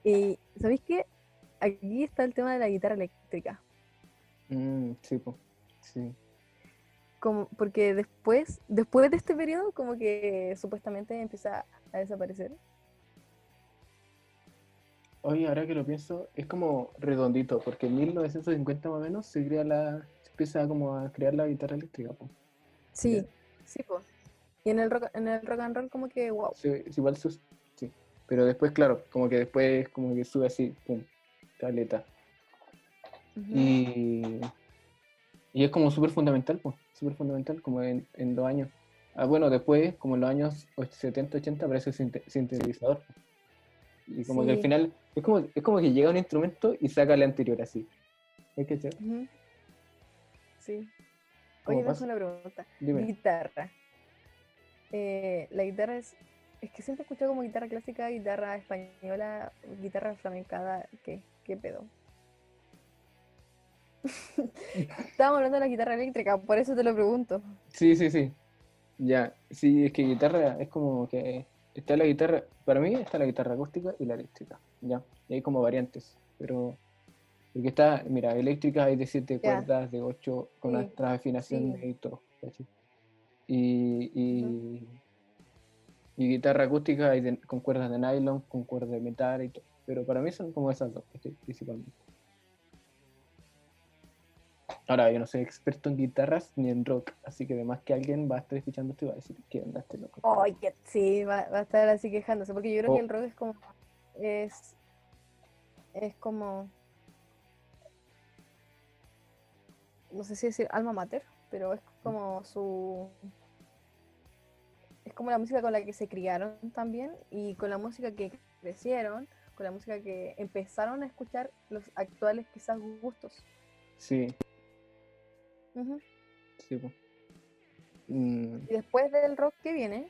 Y ¿sabéis qué? Aquí está el tema de la guitarra eléctrica.
Mm, sí, po. Sí.
Como, porque después, después de este periodo, como que supuestamente empieza a desaparecer.
Oye, ahora que lo pienso, es como redondito, porque en 1950 más o menos se crea la, se empieza como a crear la guitarra eléctrica, po.
Sí,
Ya.
sí, pues. Y en el rock, en el rock and roll como que wow.
Sí, igual sus, sí. Pero después, claro, como que después como que sube así, pum, caleta. Y, y es como súper fundamental, pues, súper fundamental, como en, en los años. Ah, bueno, después, como en los años 70, 80, aparece el sinte- sintetizador. Y como que al
Sí.
final, es como, es como que llega un instrumento y saca el anterior así. ¿Es que sí?
Ujú. Sí.
¿Cómo
Oye, me una pregunta.
Dime.
Guitarra. Eh, la guitarra es. Es que siempre he escuchado como guitarra clásica, guitarra española, guitarra flamencada. ¿Qué, qué pedo? [laughs] Estábamos hablando de la guitarra eléctrica, por eso te lo pregunto.
Sí, sí, sí. Ya, sí, es que guitarra es como que está la guitarra, para mí está la guitarra acústica y la eléctrica, ya. Y hay como variantes, pero porque está, mira, eléctrica hay de siete
Ya.
cuerdas, de ocho, con
Sí,
otras afinaciones
sí.
y todo. Y, y, y guitarra acústica hay de- con cuerdas de nylon, con cuerdas de metal y todo. Pero para mí son como esas dos, principalmente. Ahora, yo no soy experto en guitarras ni en rock, así que además que alguien va a estar escuchando esto y va a decir, ¿qué onda este loco?
Que sí, va, va a estar así quejándose, porque yo creo
Oh.
que el rock es como. Es. Es como. No sé si decir alma mater, pero es como su. Es como la música con la que se criaron también y con la música que crecieron, con la música que empezaron a escuchar los actuales quizás gustos.
Sí, sí. Mm,
Y después del rock, ¿qué viene?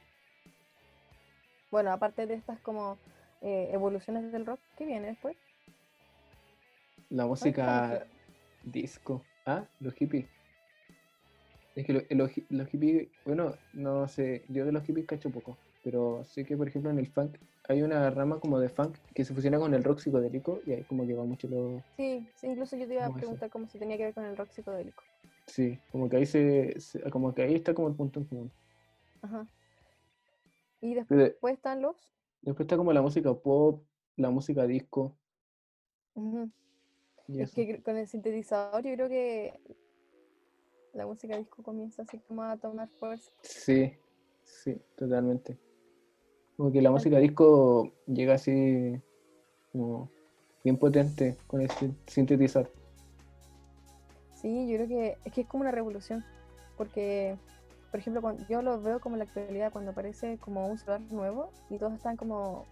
Bueno, aparte de estas como eh, evoluciones del rock, ¿qué viene después?
la música disco. Ah, los hippies. Es que lo- los, los hippies, bueno, no sé, yo de los hippies cacho poco, pero sé que por ejemplo en el funk hay una rama como de funk que se fusiona con el rock psicodélico y ahí como que va mucho lo...
Sí, sí, incluso yo te iba a preguntar cómo si tenía que ver con el rock psicodélico.
Sí, como que ahí se, se- como que ahí está como el punto en común.
Ajá. Y
Pero
después están los...
después está como la música pop, la música disco
Es que con el sintetizador yo creo que la música disco comienza así como a tomar fuerza.
Sí, sí, totalmente. Como que la música disco llega así como bien potente con el sin- sintetizador.
Sí, yo creo que es que es como una revolución, porque, por ejemplo, cuando, yo lo veo como en la actualidad cuando aparece como un celular nuevo y todos están como,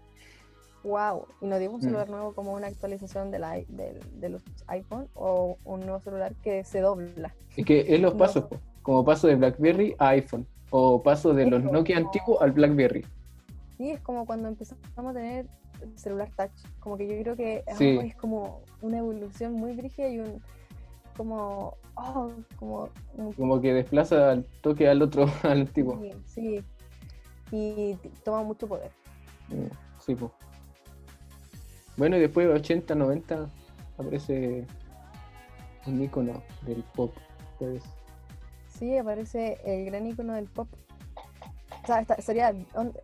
wow, y no digo un
Mm.
celular nuevo como una actualización del, i- del- de los iPhone o un nuevo celular que se dobla.
Es que es los pasos, como paso de BlackBerry a iPhone, o paso de los Nokia antiguos al BlackBerry.
Sí, es como cuando empezamos a tener celular touch, como que yo creo que ah,
Sí.
es como una evolución muy brígida y un, como, oh, como un
Como que desplaza al toque al otro, [laughs] al antiguo.
Sí, sí. Y toma mucho poder.
Mm, Sí, po. Bueno, y después de 80, 90 aparece un icono del pop, pues.
Sí, aparece el gran icono del pop. O sea, esta- sería,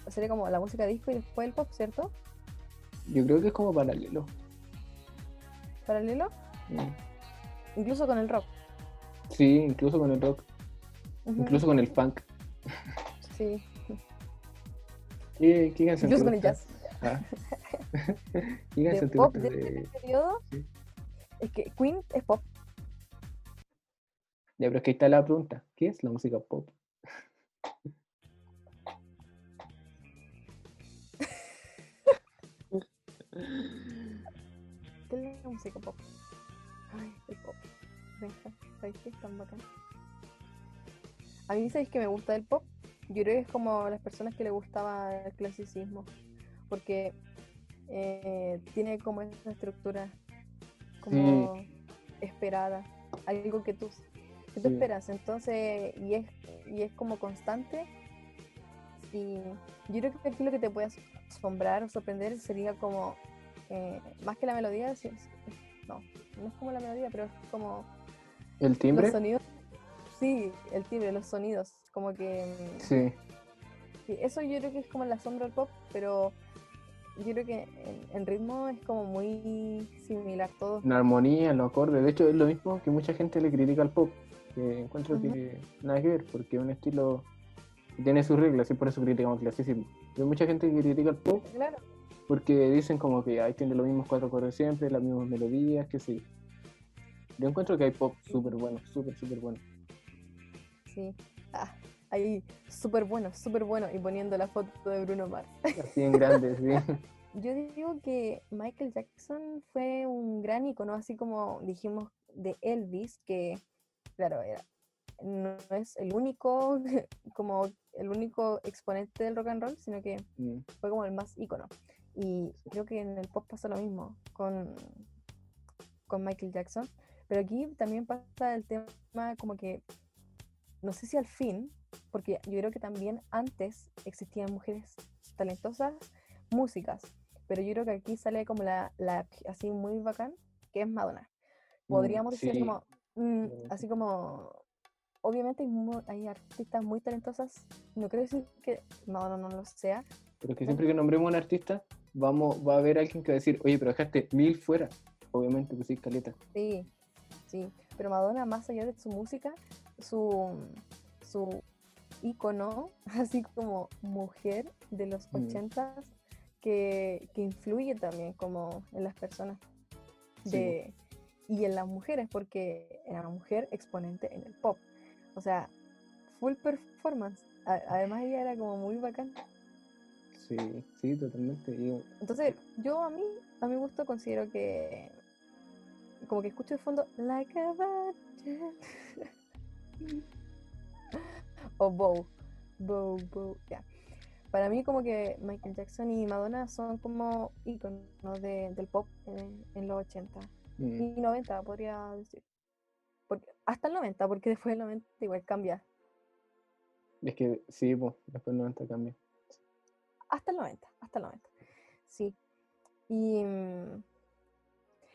sería como la música disco y después el pop, ¿cierto?
Yo creo que es como paralelo.
Paralelo,
Mm.
incluso con el rock.
Sí, incluso con el rock, incluso con el funk.
Sí,
¿Qué, qué canción
incluso con el jazz.
Ah. [laughs] ¿Qué
De
canción
pop de
de-
este periodo,
sí.
es que Queen es pop.
Ya, pero es que ahí está la pregunta. ¿Qué es la música pop?
¿Qué es la música pop? Ay, el pop. Benja, ¿sabes qué? Es tan bacán. A mí, ¿sabéis que me gusta el pop? Yo creo que es como las personas que le gustaba el clasicismo. Porque eh, tiene como esa estructura como esperada. Algo que tú, que tú
Sí.
esperas. Entonces, y es, y es como constante. Y yo creo que aquí lo que te puede asombrar o sorprender sería como, eh, más que la melodía, es, es no, no es como la melodía, pero es como
¿El timbre?
los sonidos. Sí, el timbre, los sonidos, como que... mm,
Sí.
sí, eso yo creo que es como la sombra del pop, pero yo creo que en, ritmo es como muy similar todo.
En armonía, en los acordes. De hecho, es lo mismo que mucha gente le critica al pop. Que encuentro
Ujú.
que nada que ver, porque es un estilo tiene sus reglas y por eso criticamos el clasicismo. Hay mucha gente que critica al pop
Claro.
porque dicen como que ahí tiene los mismos cuatro acordes siempre, las mismas melodías, sé yo. Yo encuentro que hay pop súper bueno, súper, súper bueno.
Sí. Ah, ahí, súper bueno, súper bueno. Y poniendo la foto de Bruno Mars.
Así en grande, [laughs] sí.
Yo digo que Michael Jackson fue un gran icono, así como dijimos de Elvis, que, claro, era, no es el único, [laughs] como el único exponente del rock and roll, sino que
Mm,
fue como el más icono. Y creo que en el pop pasó lo mismo con, con Michael Jackson. Pero aquí también pasa el tema como que, no sé si al fin, porque yo creo que también antes existían mujeres talentosas, músicas, pero yo creo que aquí sale como la, la así muy bacán, que es Madonna.
Mm,
Podríamos decir como, mm, así como, obviamente hay, mu- hay artistas muy talentosas, no quiero decir que Madonna no lo sea,
Pero es que siempre que nombremos a un artista, vamos, va a haber alguien que va a decir, oye, pero dejaste mil fuera. Obviamente, pues sí, caleta.
Sí, sí. Pero Madonna, más allá de su música, su, su ícono, [laughs] así como mujer de los
Mm.
ochentas, que, que influye también como en las personas
Sí,
de, y en las mujeres, porque era una mujer exponente en el pop. O sea, full performance. A- además ella era como muy bacán.
Sí, sí, totalmente.
Entonces, yo a mí, a mi gusto, considero que como que escucho de fondo like a virgin. o Bow. Bow, Bow, ya. Para mí como que Michael Jackson y Madonna son como íconos de- del pop en, en los 80
mm,
y 90, podría decir. Porque, hasta el 90, porque después del 90 igual cambia.
Es que sí, pues, después 90 cambia.
Hasta el 90, hasta el 90. Sí. Y... mm,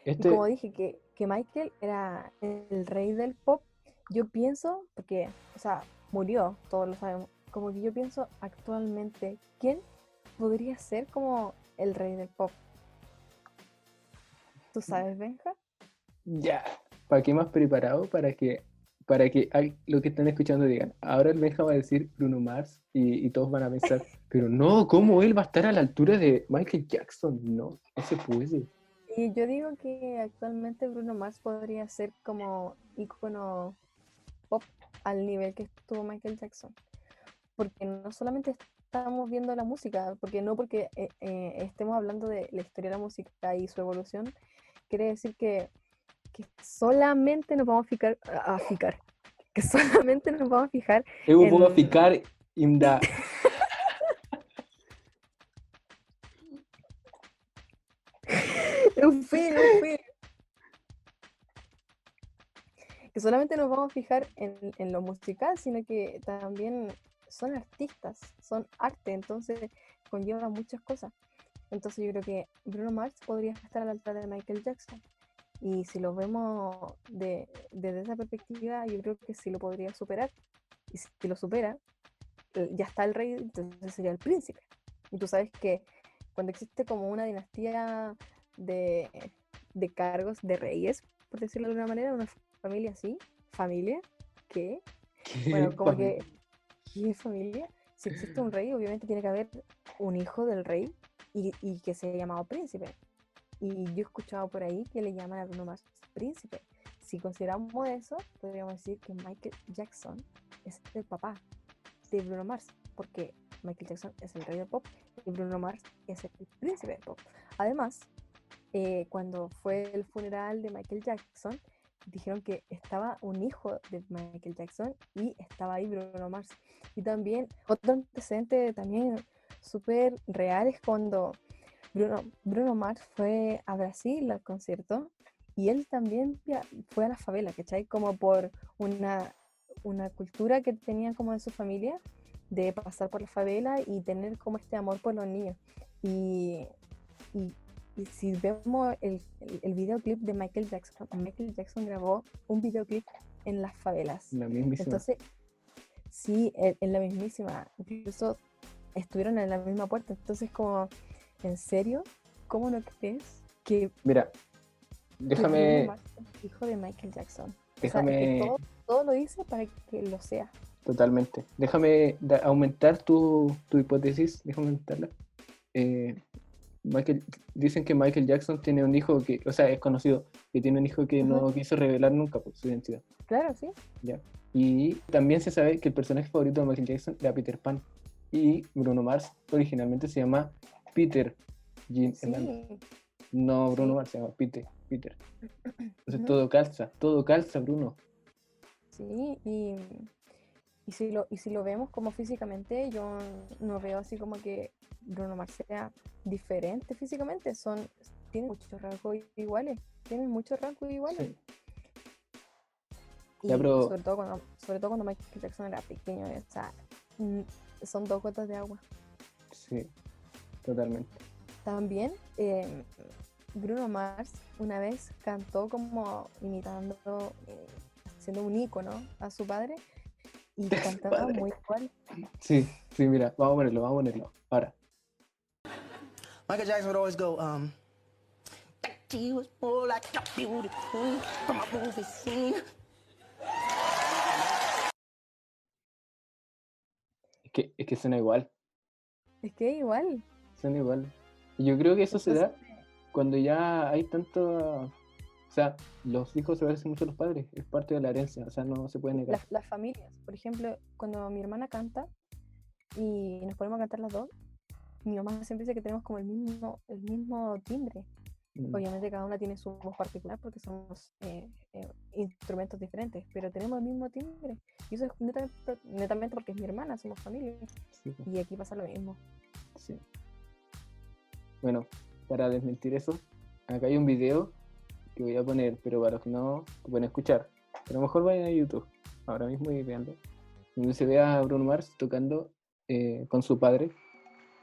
Y
Este,
como dije que, que Michael era el rey del pop, yo pienso, porque, o sea, murió, todos lo sabemos, como que yo pienso actualmente, ¿quién podría ser como el rey del pop? ¿Tú sabes, Benja?
ya. ¿Para qué más preparado? Para que, para que lo que están escuchando digan, ahora el Benja va a decir Bruno Mars y, y todos van a pensar, [laughs] pero no, ¿cómo él va a estar a la altura de Michael Jackson? No, no se puede.
Y yo digo que actualmente Bruno Mars podría ser como ícono pop al nivel que estuvo Michael Jackson. Porque no solamente estamos viendo la música, porque no porque eh, eh, estemos hablando de la historia de la música y su evolución, quiere decir que, que solamente nos vamos a fijar, a, a fijar, que solamente nos vamos a fijar
vou
En-
ficar in the... [laughs]
Un fin, un fin. Que solamente nos vamos a fijar en, en lo musical, sino que también son artistas, son arte, entonces conlleva muchas cosas. Entonces yo creo que Bruno Mars podría estar a la altura de Michael Jackson. Y si lo vemos de- desde esa perspectiva, yo creo que sí lo podría superar. Y si lo supera, eh, ya está el rey, entonces sería el príncipe. Y tú sabes que cuando existe como una dinastía de, de cargos de reyes, por decirlo de alguna manera, una familia así, familia, que, bueno, como que, ¿qué familia? Si existe un rey, obviamente tiene que haber un hijo del rey y, y que se ha llamado príncipe. Y yo he escuchado por ahí que le llaman a Bruno Mars príncipe. Si consideramos eso, podríamos decir que Michael Jackson es el papá de Bruno Mars, porque Michael Jackson es el rey del pop y Bruno Mars es el príncipe del pop. Además, eh, cuando fue el funeral de Michael Jackson, dijeron que estaba un hijo de Michael Jackson y estaba ahí Bruno Mars. Y también, otro antecedente también súper real es cuando Bruno, Bruno Mars fue a Brasil al concierto y él también fue a la favela, ¿cachai? Como por una, una cultura que tenían como de su familia de pasar por la favela y tener como este amor por los niños. Y, y Y si vemos el, el, el videoclip de Michael Jackson, Michael Jackson grabó un videoclip en las favelas.
La mismísima.
Entonces, sí, en, en la mismísima. Incluso estuvieron en la misma puerta. Entonces, como, ¿en serio? ¿Cómo no crees que
Mira, déjame,
hijo de Michael Jackson? O sea,
déjame,
que todo, todo lo dice para que lo sea.
totalmente. Déjame aumentar tu, tu hipótesis, déjame aumentarla. Eh, Michael, dicen que Michael Jackson tiene un hijo que, o sea, es conocido, que tiene un hijo que no quiso revelar nunca por su identidad.
Claro, sí.
¿ya? Y también se sabe que el personaje favorito de Michael Jackson era Peter Pan. Y Bruno Mars originalmente se llama Peter Jean.
Sí.
No Bruno. Mars, se llama Peter. Peter. Entonces todo calza, todo calza, Bruno.
Sí, y, y, si lo, y si lo vemos como físicamente, yo no veo así como que Bruno Mars sea diferente físicamente. Son, tienen muchos rasgos iguales. Tienen muchos rasgos iguales.
Sí.
Y
Ya, pero-
sobre, todo cuando, sobre todo cuando Michael Jackson era pequeño. O sea, son dos gotas de agua.
Sí, totalmente.
También eh, Bruno Mars una vez cantó como imitando, eh, haciendo un ícono a su padre y [laughs] cantaba
padre.
muy igual.
Sí, sí, mira, vamos a ponerlo, vamos a ponerlo. Ahora.
Michael Jackson would always go, um, that she was more like a beauty queen from a movie scene.
Es que, es que suena igual,
Es que igual.
Igual. Y yo creo que eso se da cuando ya hay tanto... O sea, los hijos se parecen mucho a los padres, es parte de la herencia, o sea, no se puede negar.
las, las familias, por ejemplo, cuando mi hermana canta y nos ponemos a cantar las dos, mi mamá siempre dice que tenemos como el mismo, el mismo timbre.
Mm,
Obviamente cada una tiene su voz particular porque somos eh, eh, instrumentos diferentes, pero tenemos el mismo timbre. Y eso es netamente, netamente porque es mi hermana, somos familia.
sí,
Y aquí pasa lo mismo.
sí. Bueno, para desmentir eso, acá hay un video que voy a poner, pero para los que no lo pueden escuchar, a lo mejor vayan a YouTube, ahora mismo y veanlo, donde se ve a Bruno Mars tocando eh, con su padre,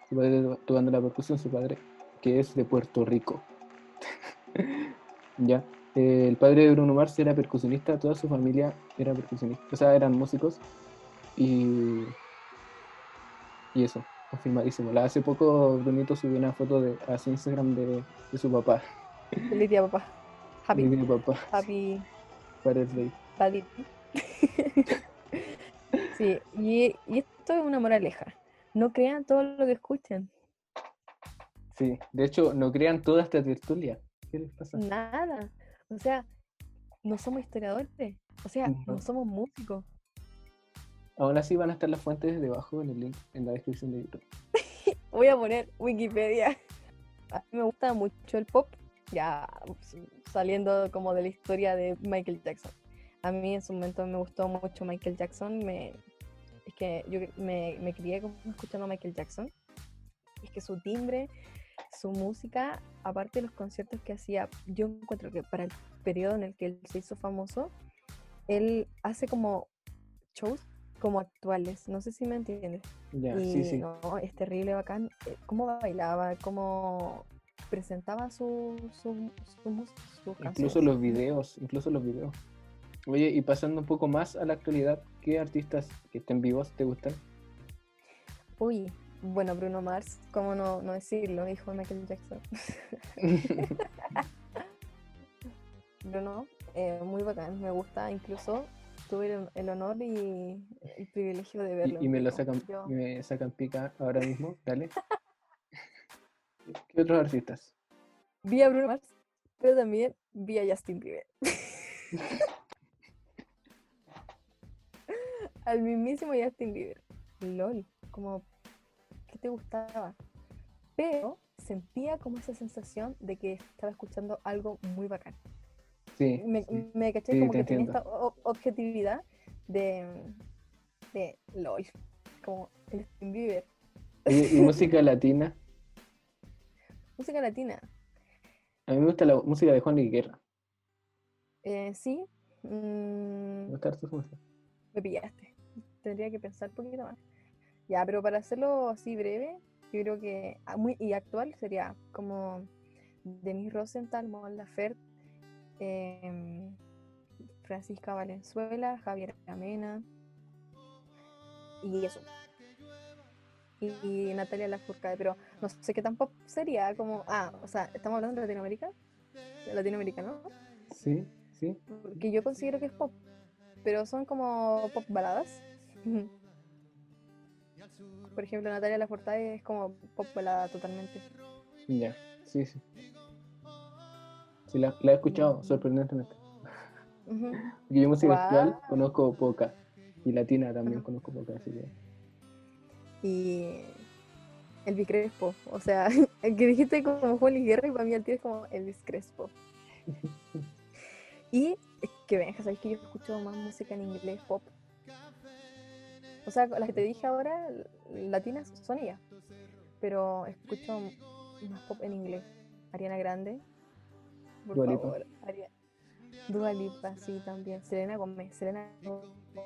su padre to- tocando la percusión, su padre, que es de Puerto Rico. [laughs] ya, el padre de Bruno Mars era percusionista, toda su familia era percusionista, o sea, eran músicos, y, y eso, confirmadísimo. La- Hace poco Brunito subió una foto de, a su Instagram de, de su papá,
Feliz día, papá. Happy,
de mi papá,
happy
Father's Day.
daddy. [laughs] sí, y, y esto es una moraleja. No crean todo lo que escuchan.
Sí, de hecho, no crean toda esta tertulia. ¿Qué les pasa?
Nada. O sea, no somos historiadores. O sea,
No.
no somos músicos.
Aún así van a estar las fuentes debajo en el link en la descripción de YouTube. [laughs]
Voy a poner Wikipedia. A mí me gusta mucho el pop, ya saliendo como de la historia de Michael Jackson. A mí en su momento me gustó mucho Michael Jackson. Me, es que yo me, me crié escuchando a Michael Jackson. Es que su timbre, su música, aparte de los conciertos que hacía, yo encuentro que para el periodo en el que él se hizo famoso, él hace como shows como actuales. No sé si me entiendes. Y
sí, sí.
no, es terrible, bacán. eh, Cómo bailaba, cómo presentaba su, su,
Incluso los videos, incluso los videos. Oye, y pasando un poco más a la actualidad, ¿qué artistas que estén vivos te gustan?
Uy, bueno, Bruno Mars, ¿cómo no, no decirlo? Hijo de Michael Jackson. [laughs] [laughs] Bruno, eh, muy bacán, me gusta. Incluso tuve el, honor y el privilegio de verlo.
y, y me lo sacan,
Yo
me sacan pica ahora mismo, dale. ¿Qué otros artistas?
vi a Bruno Mars, pero también vi a Justin Bieber. [laughs] Al mismísimo Justin Bieber. LOL, como, ¿qué te gustaba? Pero sentía como esa sensación de que estaba escuchando algo muy bacán.
Sí,
Me,
sí.
me caché
sí,
como que tenía
entiendo.
esta objetividad de, de LOL, como el Bieber.
¿y [laughs] música latina?
Música latina,
A mí me gusta la música de Juan Luis Guerra.
eh, sí. mm,
Me gusta harto su música.
Me pillaste. Tendría que pensar un poquito más. Ya, pero para hacerlo así breve, yo creo que ah, muy y actual sería como Denise Rosenthal, Mon Laferte, em, Francisca Valenzuela, Javier Amena y eso. Y, y Natalia Lafourcade, pero no sé qué tan pop sería, como, ah, o sea, estamos hablando de Latinoamérica, de Latinoamérica, ¿no?
Sí, sí.
Porque yo considero que es pop, pero son como pop baladas. [laughs] Por ejemplo, Natalia Lafourcade es como pop balada totalmente.
Ya, sí, sí. Sí, la, la he escuchado, sorprendentemente.
Ujú. [laughs]
Porque yo música actual
Guau.
conozco poca. Y latina también conozco poca, así que.
Y Elvis Crespo, o sea, [laughs] el que dijiste como Juan Guerra y para mí el tío es como Elvis Crespo. [laughs] Y es que Benja, sabéis que yo escucho más música en inglés pop. O sea, las que te dije ahora, latinas, son ellas. Pero escucho más pop en inglés. Ariana Grande. Por
Dua Lipa.
favor. Aria- Dua Lipa, sí, también. Selena Gómez. Selena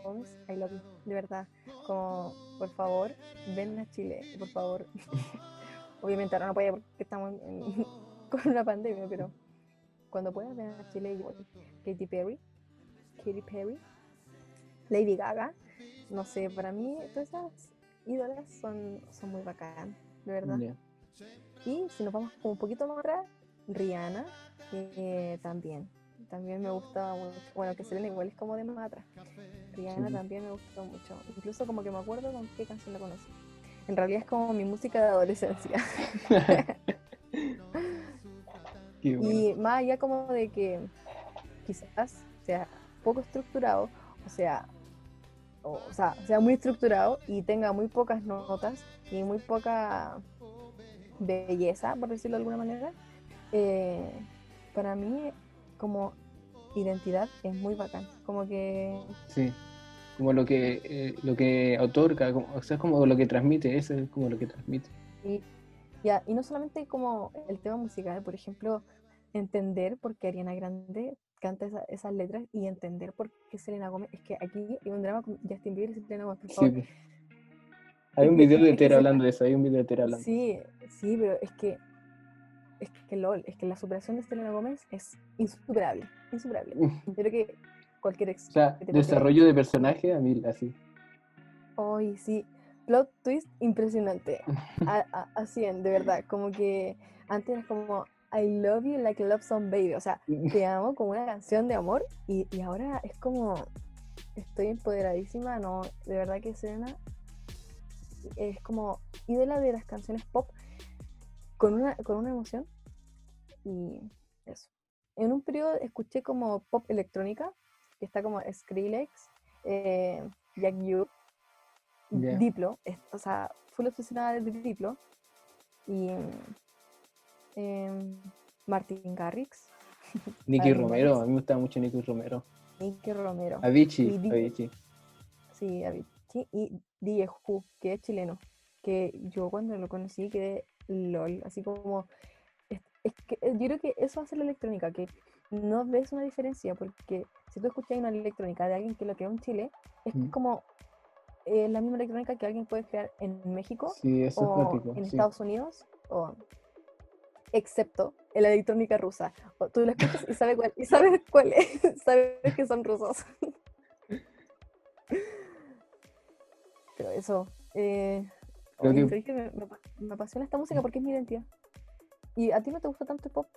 Gómez, I love you. De verdad. Como, por favor, ven a Chile, por favor. [laughs] Obviamente ahora no puede porque estamos en- [laughs] con una pandemia, pero cuando pueda ven a Chile y voy. Katy Perry. Katy Perry. Lady Gaga. No sé, para mí todas esas ídolas son, son muy bacán, de verdad. Y si nos vamos como un poquito más atrás, Rihanna eh, también. También me gusta mucho. Bueno, que Selena igual es como de más atrás. Rihanna
Sí.
también me gustó mucho. Incluso como que me acuerdo con qué canción la conocí. En realidad es como mi música de adolescencia. [laughs]
Bueno.
Y más allá como de que quizás sea poco estructurado, o sea, o, o sea, sea muy estructurado y tenga muy pocas notas y muy poca belleza, por decirlo de alguna manera, eh, para mí como identidad es muy bacán. Como que
Sí. Como lo que, eh, lo que otorga, como- o sea, es como lo que transmite, eso es como lo que transmite.
Y, ya, y no solamente como el tema musical, por ejemplo, entender por qué Ariana Grande canta esa- esas letras y entender por qué Selena Gómez. Es que aquí hay un drama con Justin Bieber y Selena Gómez, por favor.
pues. Hay un video de Tera hablando de eso, hay un video de Tera hablando.
Sí, sí, pero es que, es que LOL, es que la superación de Selena Gómez es insuperable, insuperable. Yo creo que cualquier ex
O sea, desarrollo de personaje a mil, así.
Ay, sí. Plot twist impresionante. A, a, a 100, de verdad. Como que antes era como I love you like love song baby. O sea, [laughs] te amo como una canción de amor. Y, y ahora es como estoy empoderadísima. No, de verdad que Selena es como ídola de las canciones pop con una, con una emoción. Y eso. En un periodo escuché como pop electrónica, que está como Skrillex, eh, Jack U,
Ya.
Diplo, es- o sea, full obsesionada de Diplo. Y em, Martin Garrix, [laughs]
Nicky Romero, a mí me gustaba mucho Nicky Romero.
Nicky Romero,
Avicii,
di-
Avicii.
sí, Avicii, y DJ Who, que es chileno, que yo cuando lo conocí quedé lol, así como, es, es que eh, yo creo que eso hace la electrónica, que no ves una diferencia, porque si tú escuchas una electrónica de alguien que lo creó en Chile, es
Mm.
como eh, la misma electrónica que alguien puede crear en México
Sí, eso es
o en
sí.
Estados Unidos, o excepto en la electrónica rusa. O tú la escuchas y sabes cuál, y sabes [laughs] cuál es, [laughs] sabes que son rusos. [laughs] Pero eso, eh,
Creo
oye,
que-
me, me me apasiona esta música porque es mi identidad. ¿Y a ti no te gusta tanto el pop?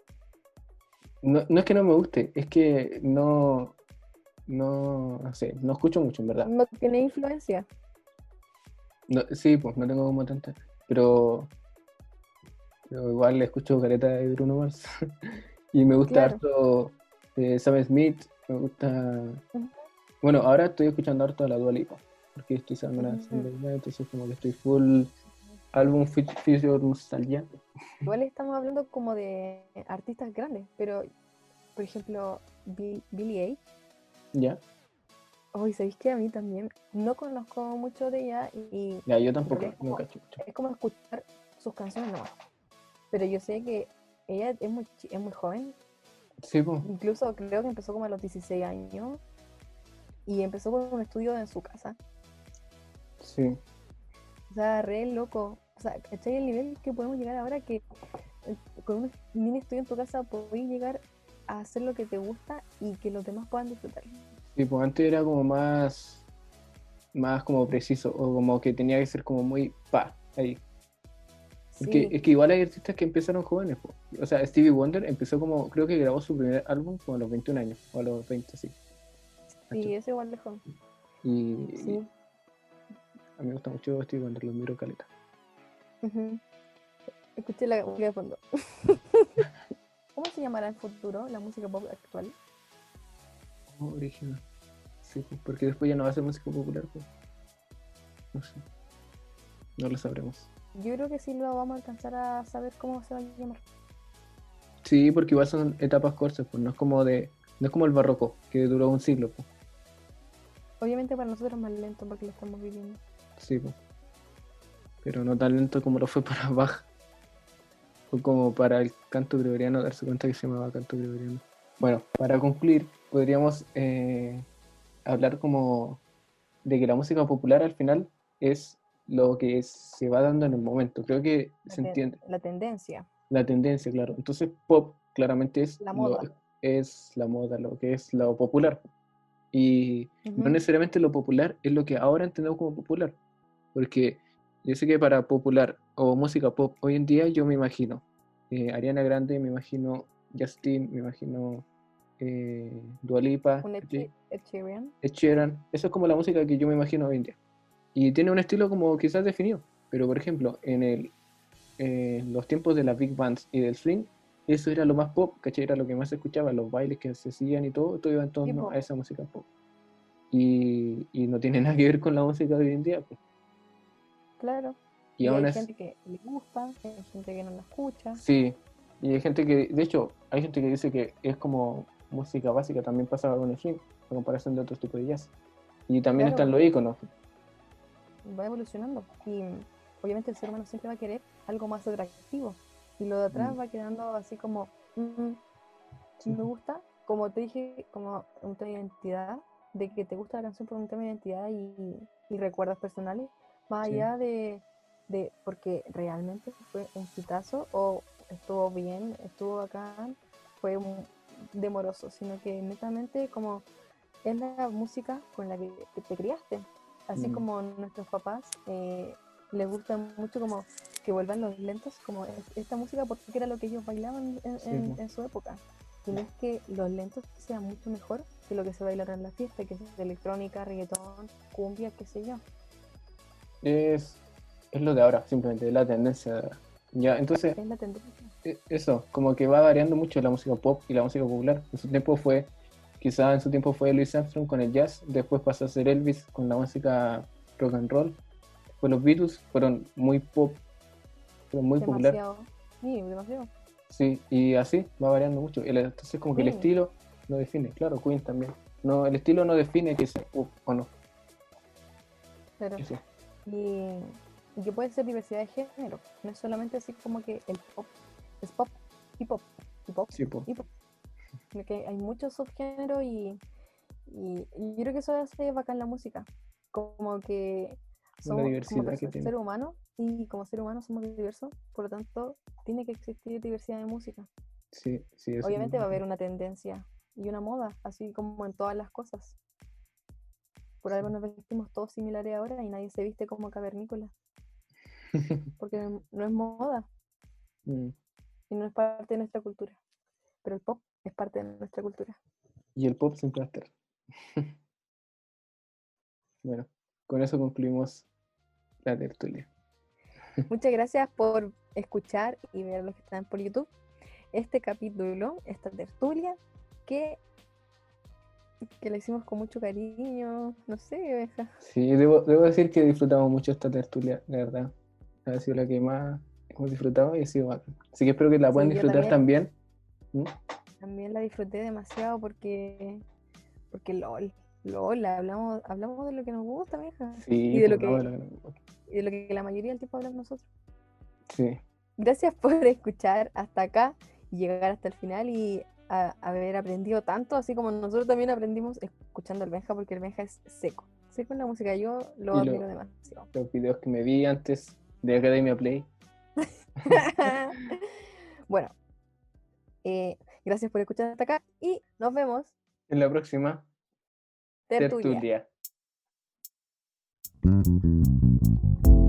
No, no es que no me guste, es que no, no, no sé, no escucho mucho, en verdad.
¿No tiene influencia?
No, sí, pues no tengo como tanta, pero, pero igual escucho careta de Bruno Mars. [laughs] y me gusta
Claro.
harto eh, Sam Smith, me gusta... Bueno, ahora estoy escuchando harto a la Dua Lipa, porque estoy una
Ujú.
single, entonces como que estoy full álbum Future Nostalgia.
Igual estamos hablando como de artistas grandes, pero por ejemplo, Bill- Billie Eilish
¿Ya?
Hoy, ¿sabéis que a mí también no conozco mucho de ella y
Ya, yo tampoco,
es como-
no cacho mucho.
es como escuchar sus canciones nomás. Pero yo sé que ella es muy, es muy joven,
Sí, pues,
incluso creo que empezó como a los 16 años y empezó con un estudio en su casa.
Sí.
O sea, re loco. O sea, ¿cachai el nivel que podemos llegar ahora que eh, con un mini estudio en tu casa podés llegar a hacer lo que te gusta y que los demás puedan disfrutar.
Sí, pues antes era como más, más como preciso, o como que tenía que ser como muy pa, ahí. Porque
Sí,
es que igual hay artistas que empezaron jóvenes, po. o sea, Stevie Wonder empezó como, creo que grabó su primer álbum como a los 21 años, o a los 20, sí.
sí, eso igual lejos.
Y
Sí.
A mí me gusta mucho Stevie Wonder, lo miro caleta.
Escuché la música de fondo. [laughs] ¿Cómo se llamará en futuro la música pop actual?
Oh, original. Sí, pues, porque después ya no va a ser música popular, pues. No sé. No lo sabremos.
Yo creo que sí lo vamos a alcanzar a saber cómo se va a llamar.
Sí, porque igual son etapas cortas, pues no es como de, no es como el barroco, que duró un siglo, pues.
Obviamente para nosotros es más lento porque lo estamos viviendo.
Sí. Pero no tan lento como lo fue para [laughs] Bach. O como para el canto gregoriano, darse cuenta que se llamaba canto gregoriano. Bueno, para concluir, podríamos eh, hablar como de que la música popular al final es lo que se va dando en el momento. Creo que
La,
se entiende.
la tendencia.
La tendencia, claro. Entonces, pop claramente es
La
lo-
moda.
es la moda, lo que es lo popular. Y no necesariamente lo popular es lo que ahora entendemos como popular. Porque yo sé que para popular o música pop hoy en día yo me imagino eh, Ariana Grande, me imagino Justin, me imagino eh, Dua Lipa,
Un Ed, Sheeran.
Ed Sheeran. Eso es como la música que yo me imagino hoy en día. Y tiene un estilo como quizás definido. Pero por ejemplo, en el, eh, los tiempos de las big bands y del swing, eso era lo más pop, ¿cachai? Era lo que más se escuchaba, los bailes que se hacían y todo, todo iba en torno a esa música pop. Y, y no tiene [laughs] nada que ver con la música de hoy en día. pues.
Claro.
Y,
Y,
aún
hay gente que le gusta, hay gente que no la escucha.
sí. Y hay gente que, de hecho, hay gente que dice que es como música básica, también pasa con el swing, a comparación de otros tipos de jazz. Y también
Claro.
están los iconos.
va evolucionando y obviamente el ser humano siempre va a querer algo más atractivo y lo de atrás
Mm.
va quedando así como "Mm,
Sí.
me gusta como te dije como un tema de identidad de que te gusta la canción por un tema de identidad y, y recuerdos personales más
Sí.
allá de, de porque realmente fue un hitazo o estuvo bien estuvo bacán fue un demoroso sino que netamente como es la música con la que que te criaste así
Mm.
como nuestros papás eh, les gusta mucho como que vuelvan los lentos como es- esta música porque era lo que ellos bailaban en,
Sí,
en-
po.
en su época y no es que los lentos sean mucho mejor que lo que se baila en la fiesta que es electrónica, reggaetón, cumbia, qué sé yo
Es, es lo de ahora, simplemente, es la tendencia de ahora. Ya, entonces,
es la tendencia
e- eso, como que va variando mucho la música pop y la música popular. En su tiempo fue, quizá en su tiempo fue Louis Armstrong con el jazz, después pasó a ser Elvis con la música rock and roll. Después los Beatles fueron muy pop, fueron muy popular.
demasiado sí, demasiado
Sí, y así va variando mucho. Entonces, como que el estilo no define, claro, Queen también. No, el estilo no define que sea pop o no.
pero. Y, y que puede ser diversidad de género. No es solamente así como que el pop es pop y pop y pop
Sí, po.
y pop sino que hay muchos subgéneros y, y, y yo creo que eso hace bacán la música. Como que somos
diversidad
como
que
perso-
tiene.
ser humano y como ser humano somos diversos por lo tanto tiene que existir diversidad de música.
Sí, sí,
obviamente va a haber una tendencia y una moda así como en todas las cosas por algo nos vestimos todos similares ahora y nadie se viste como cavernícola [laughs] porque no es moda
Mm.
y no es parte de nuestra cultura. Pero el pop es parte de nuestra cultura.
Y el pop siempre va a estar. [laughs] bueno, con eso concluimos la tertulia. [laughs]
Muchas gracias por escuchar y ver los que están por YouTube este capítulo, esta tertulia, que, que la hicimos con mucho cariño. No sé, oveja.
Sí, debo, debo decir que disfrutamos mucho esta tertulia, de verdad. Ha sido la que más hemos disfrutado y ha sido bacán. Así que espero que la puedan disfrutar también. ¿Mm?
También la disfruté demasiado porque, porque LOL, LOL, hablamos, hablamos de lo que nos gusta, vieja.
Sí,
Y de lo que-
de lo que-
Y de lo que la mayoría del tiempo hablamos nosotros.
Sí,
Gracias por [laughs] escuchar hasta acá y llegar hasta el final y a- haber aprendido tanto, así como nosotros también aprendimos escuchando el Benja, porque el Benja es seco. Seco en la música, yo lo
Y lo-
admiro demasiado.
los videos que me vi antes de Academia Play. [laughs]
Bueno, eh, gracias por escuchar hasta acá y nos vemos.
En la próxima
Tertulia.
tertulia.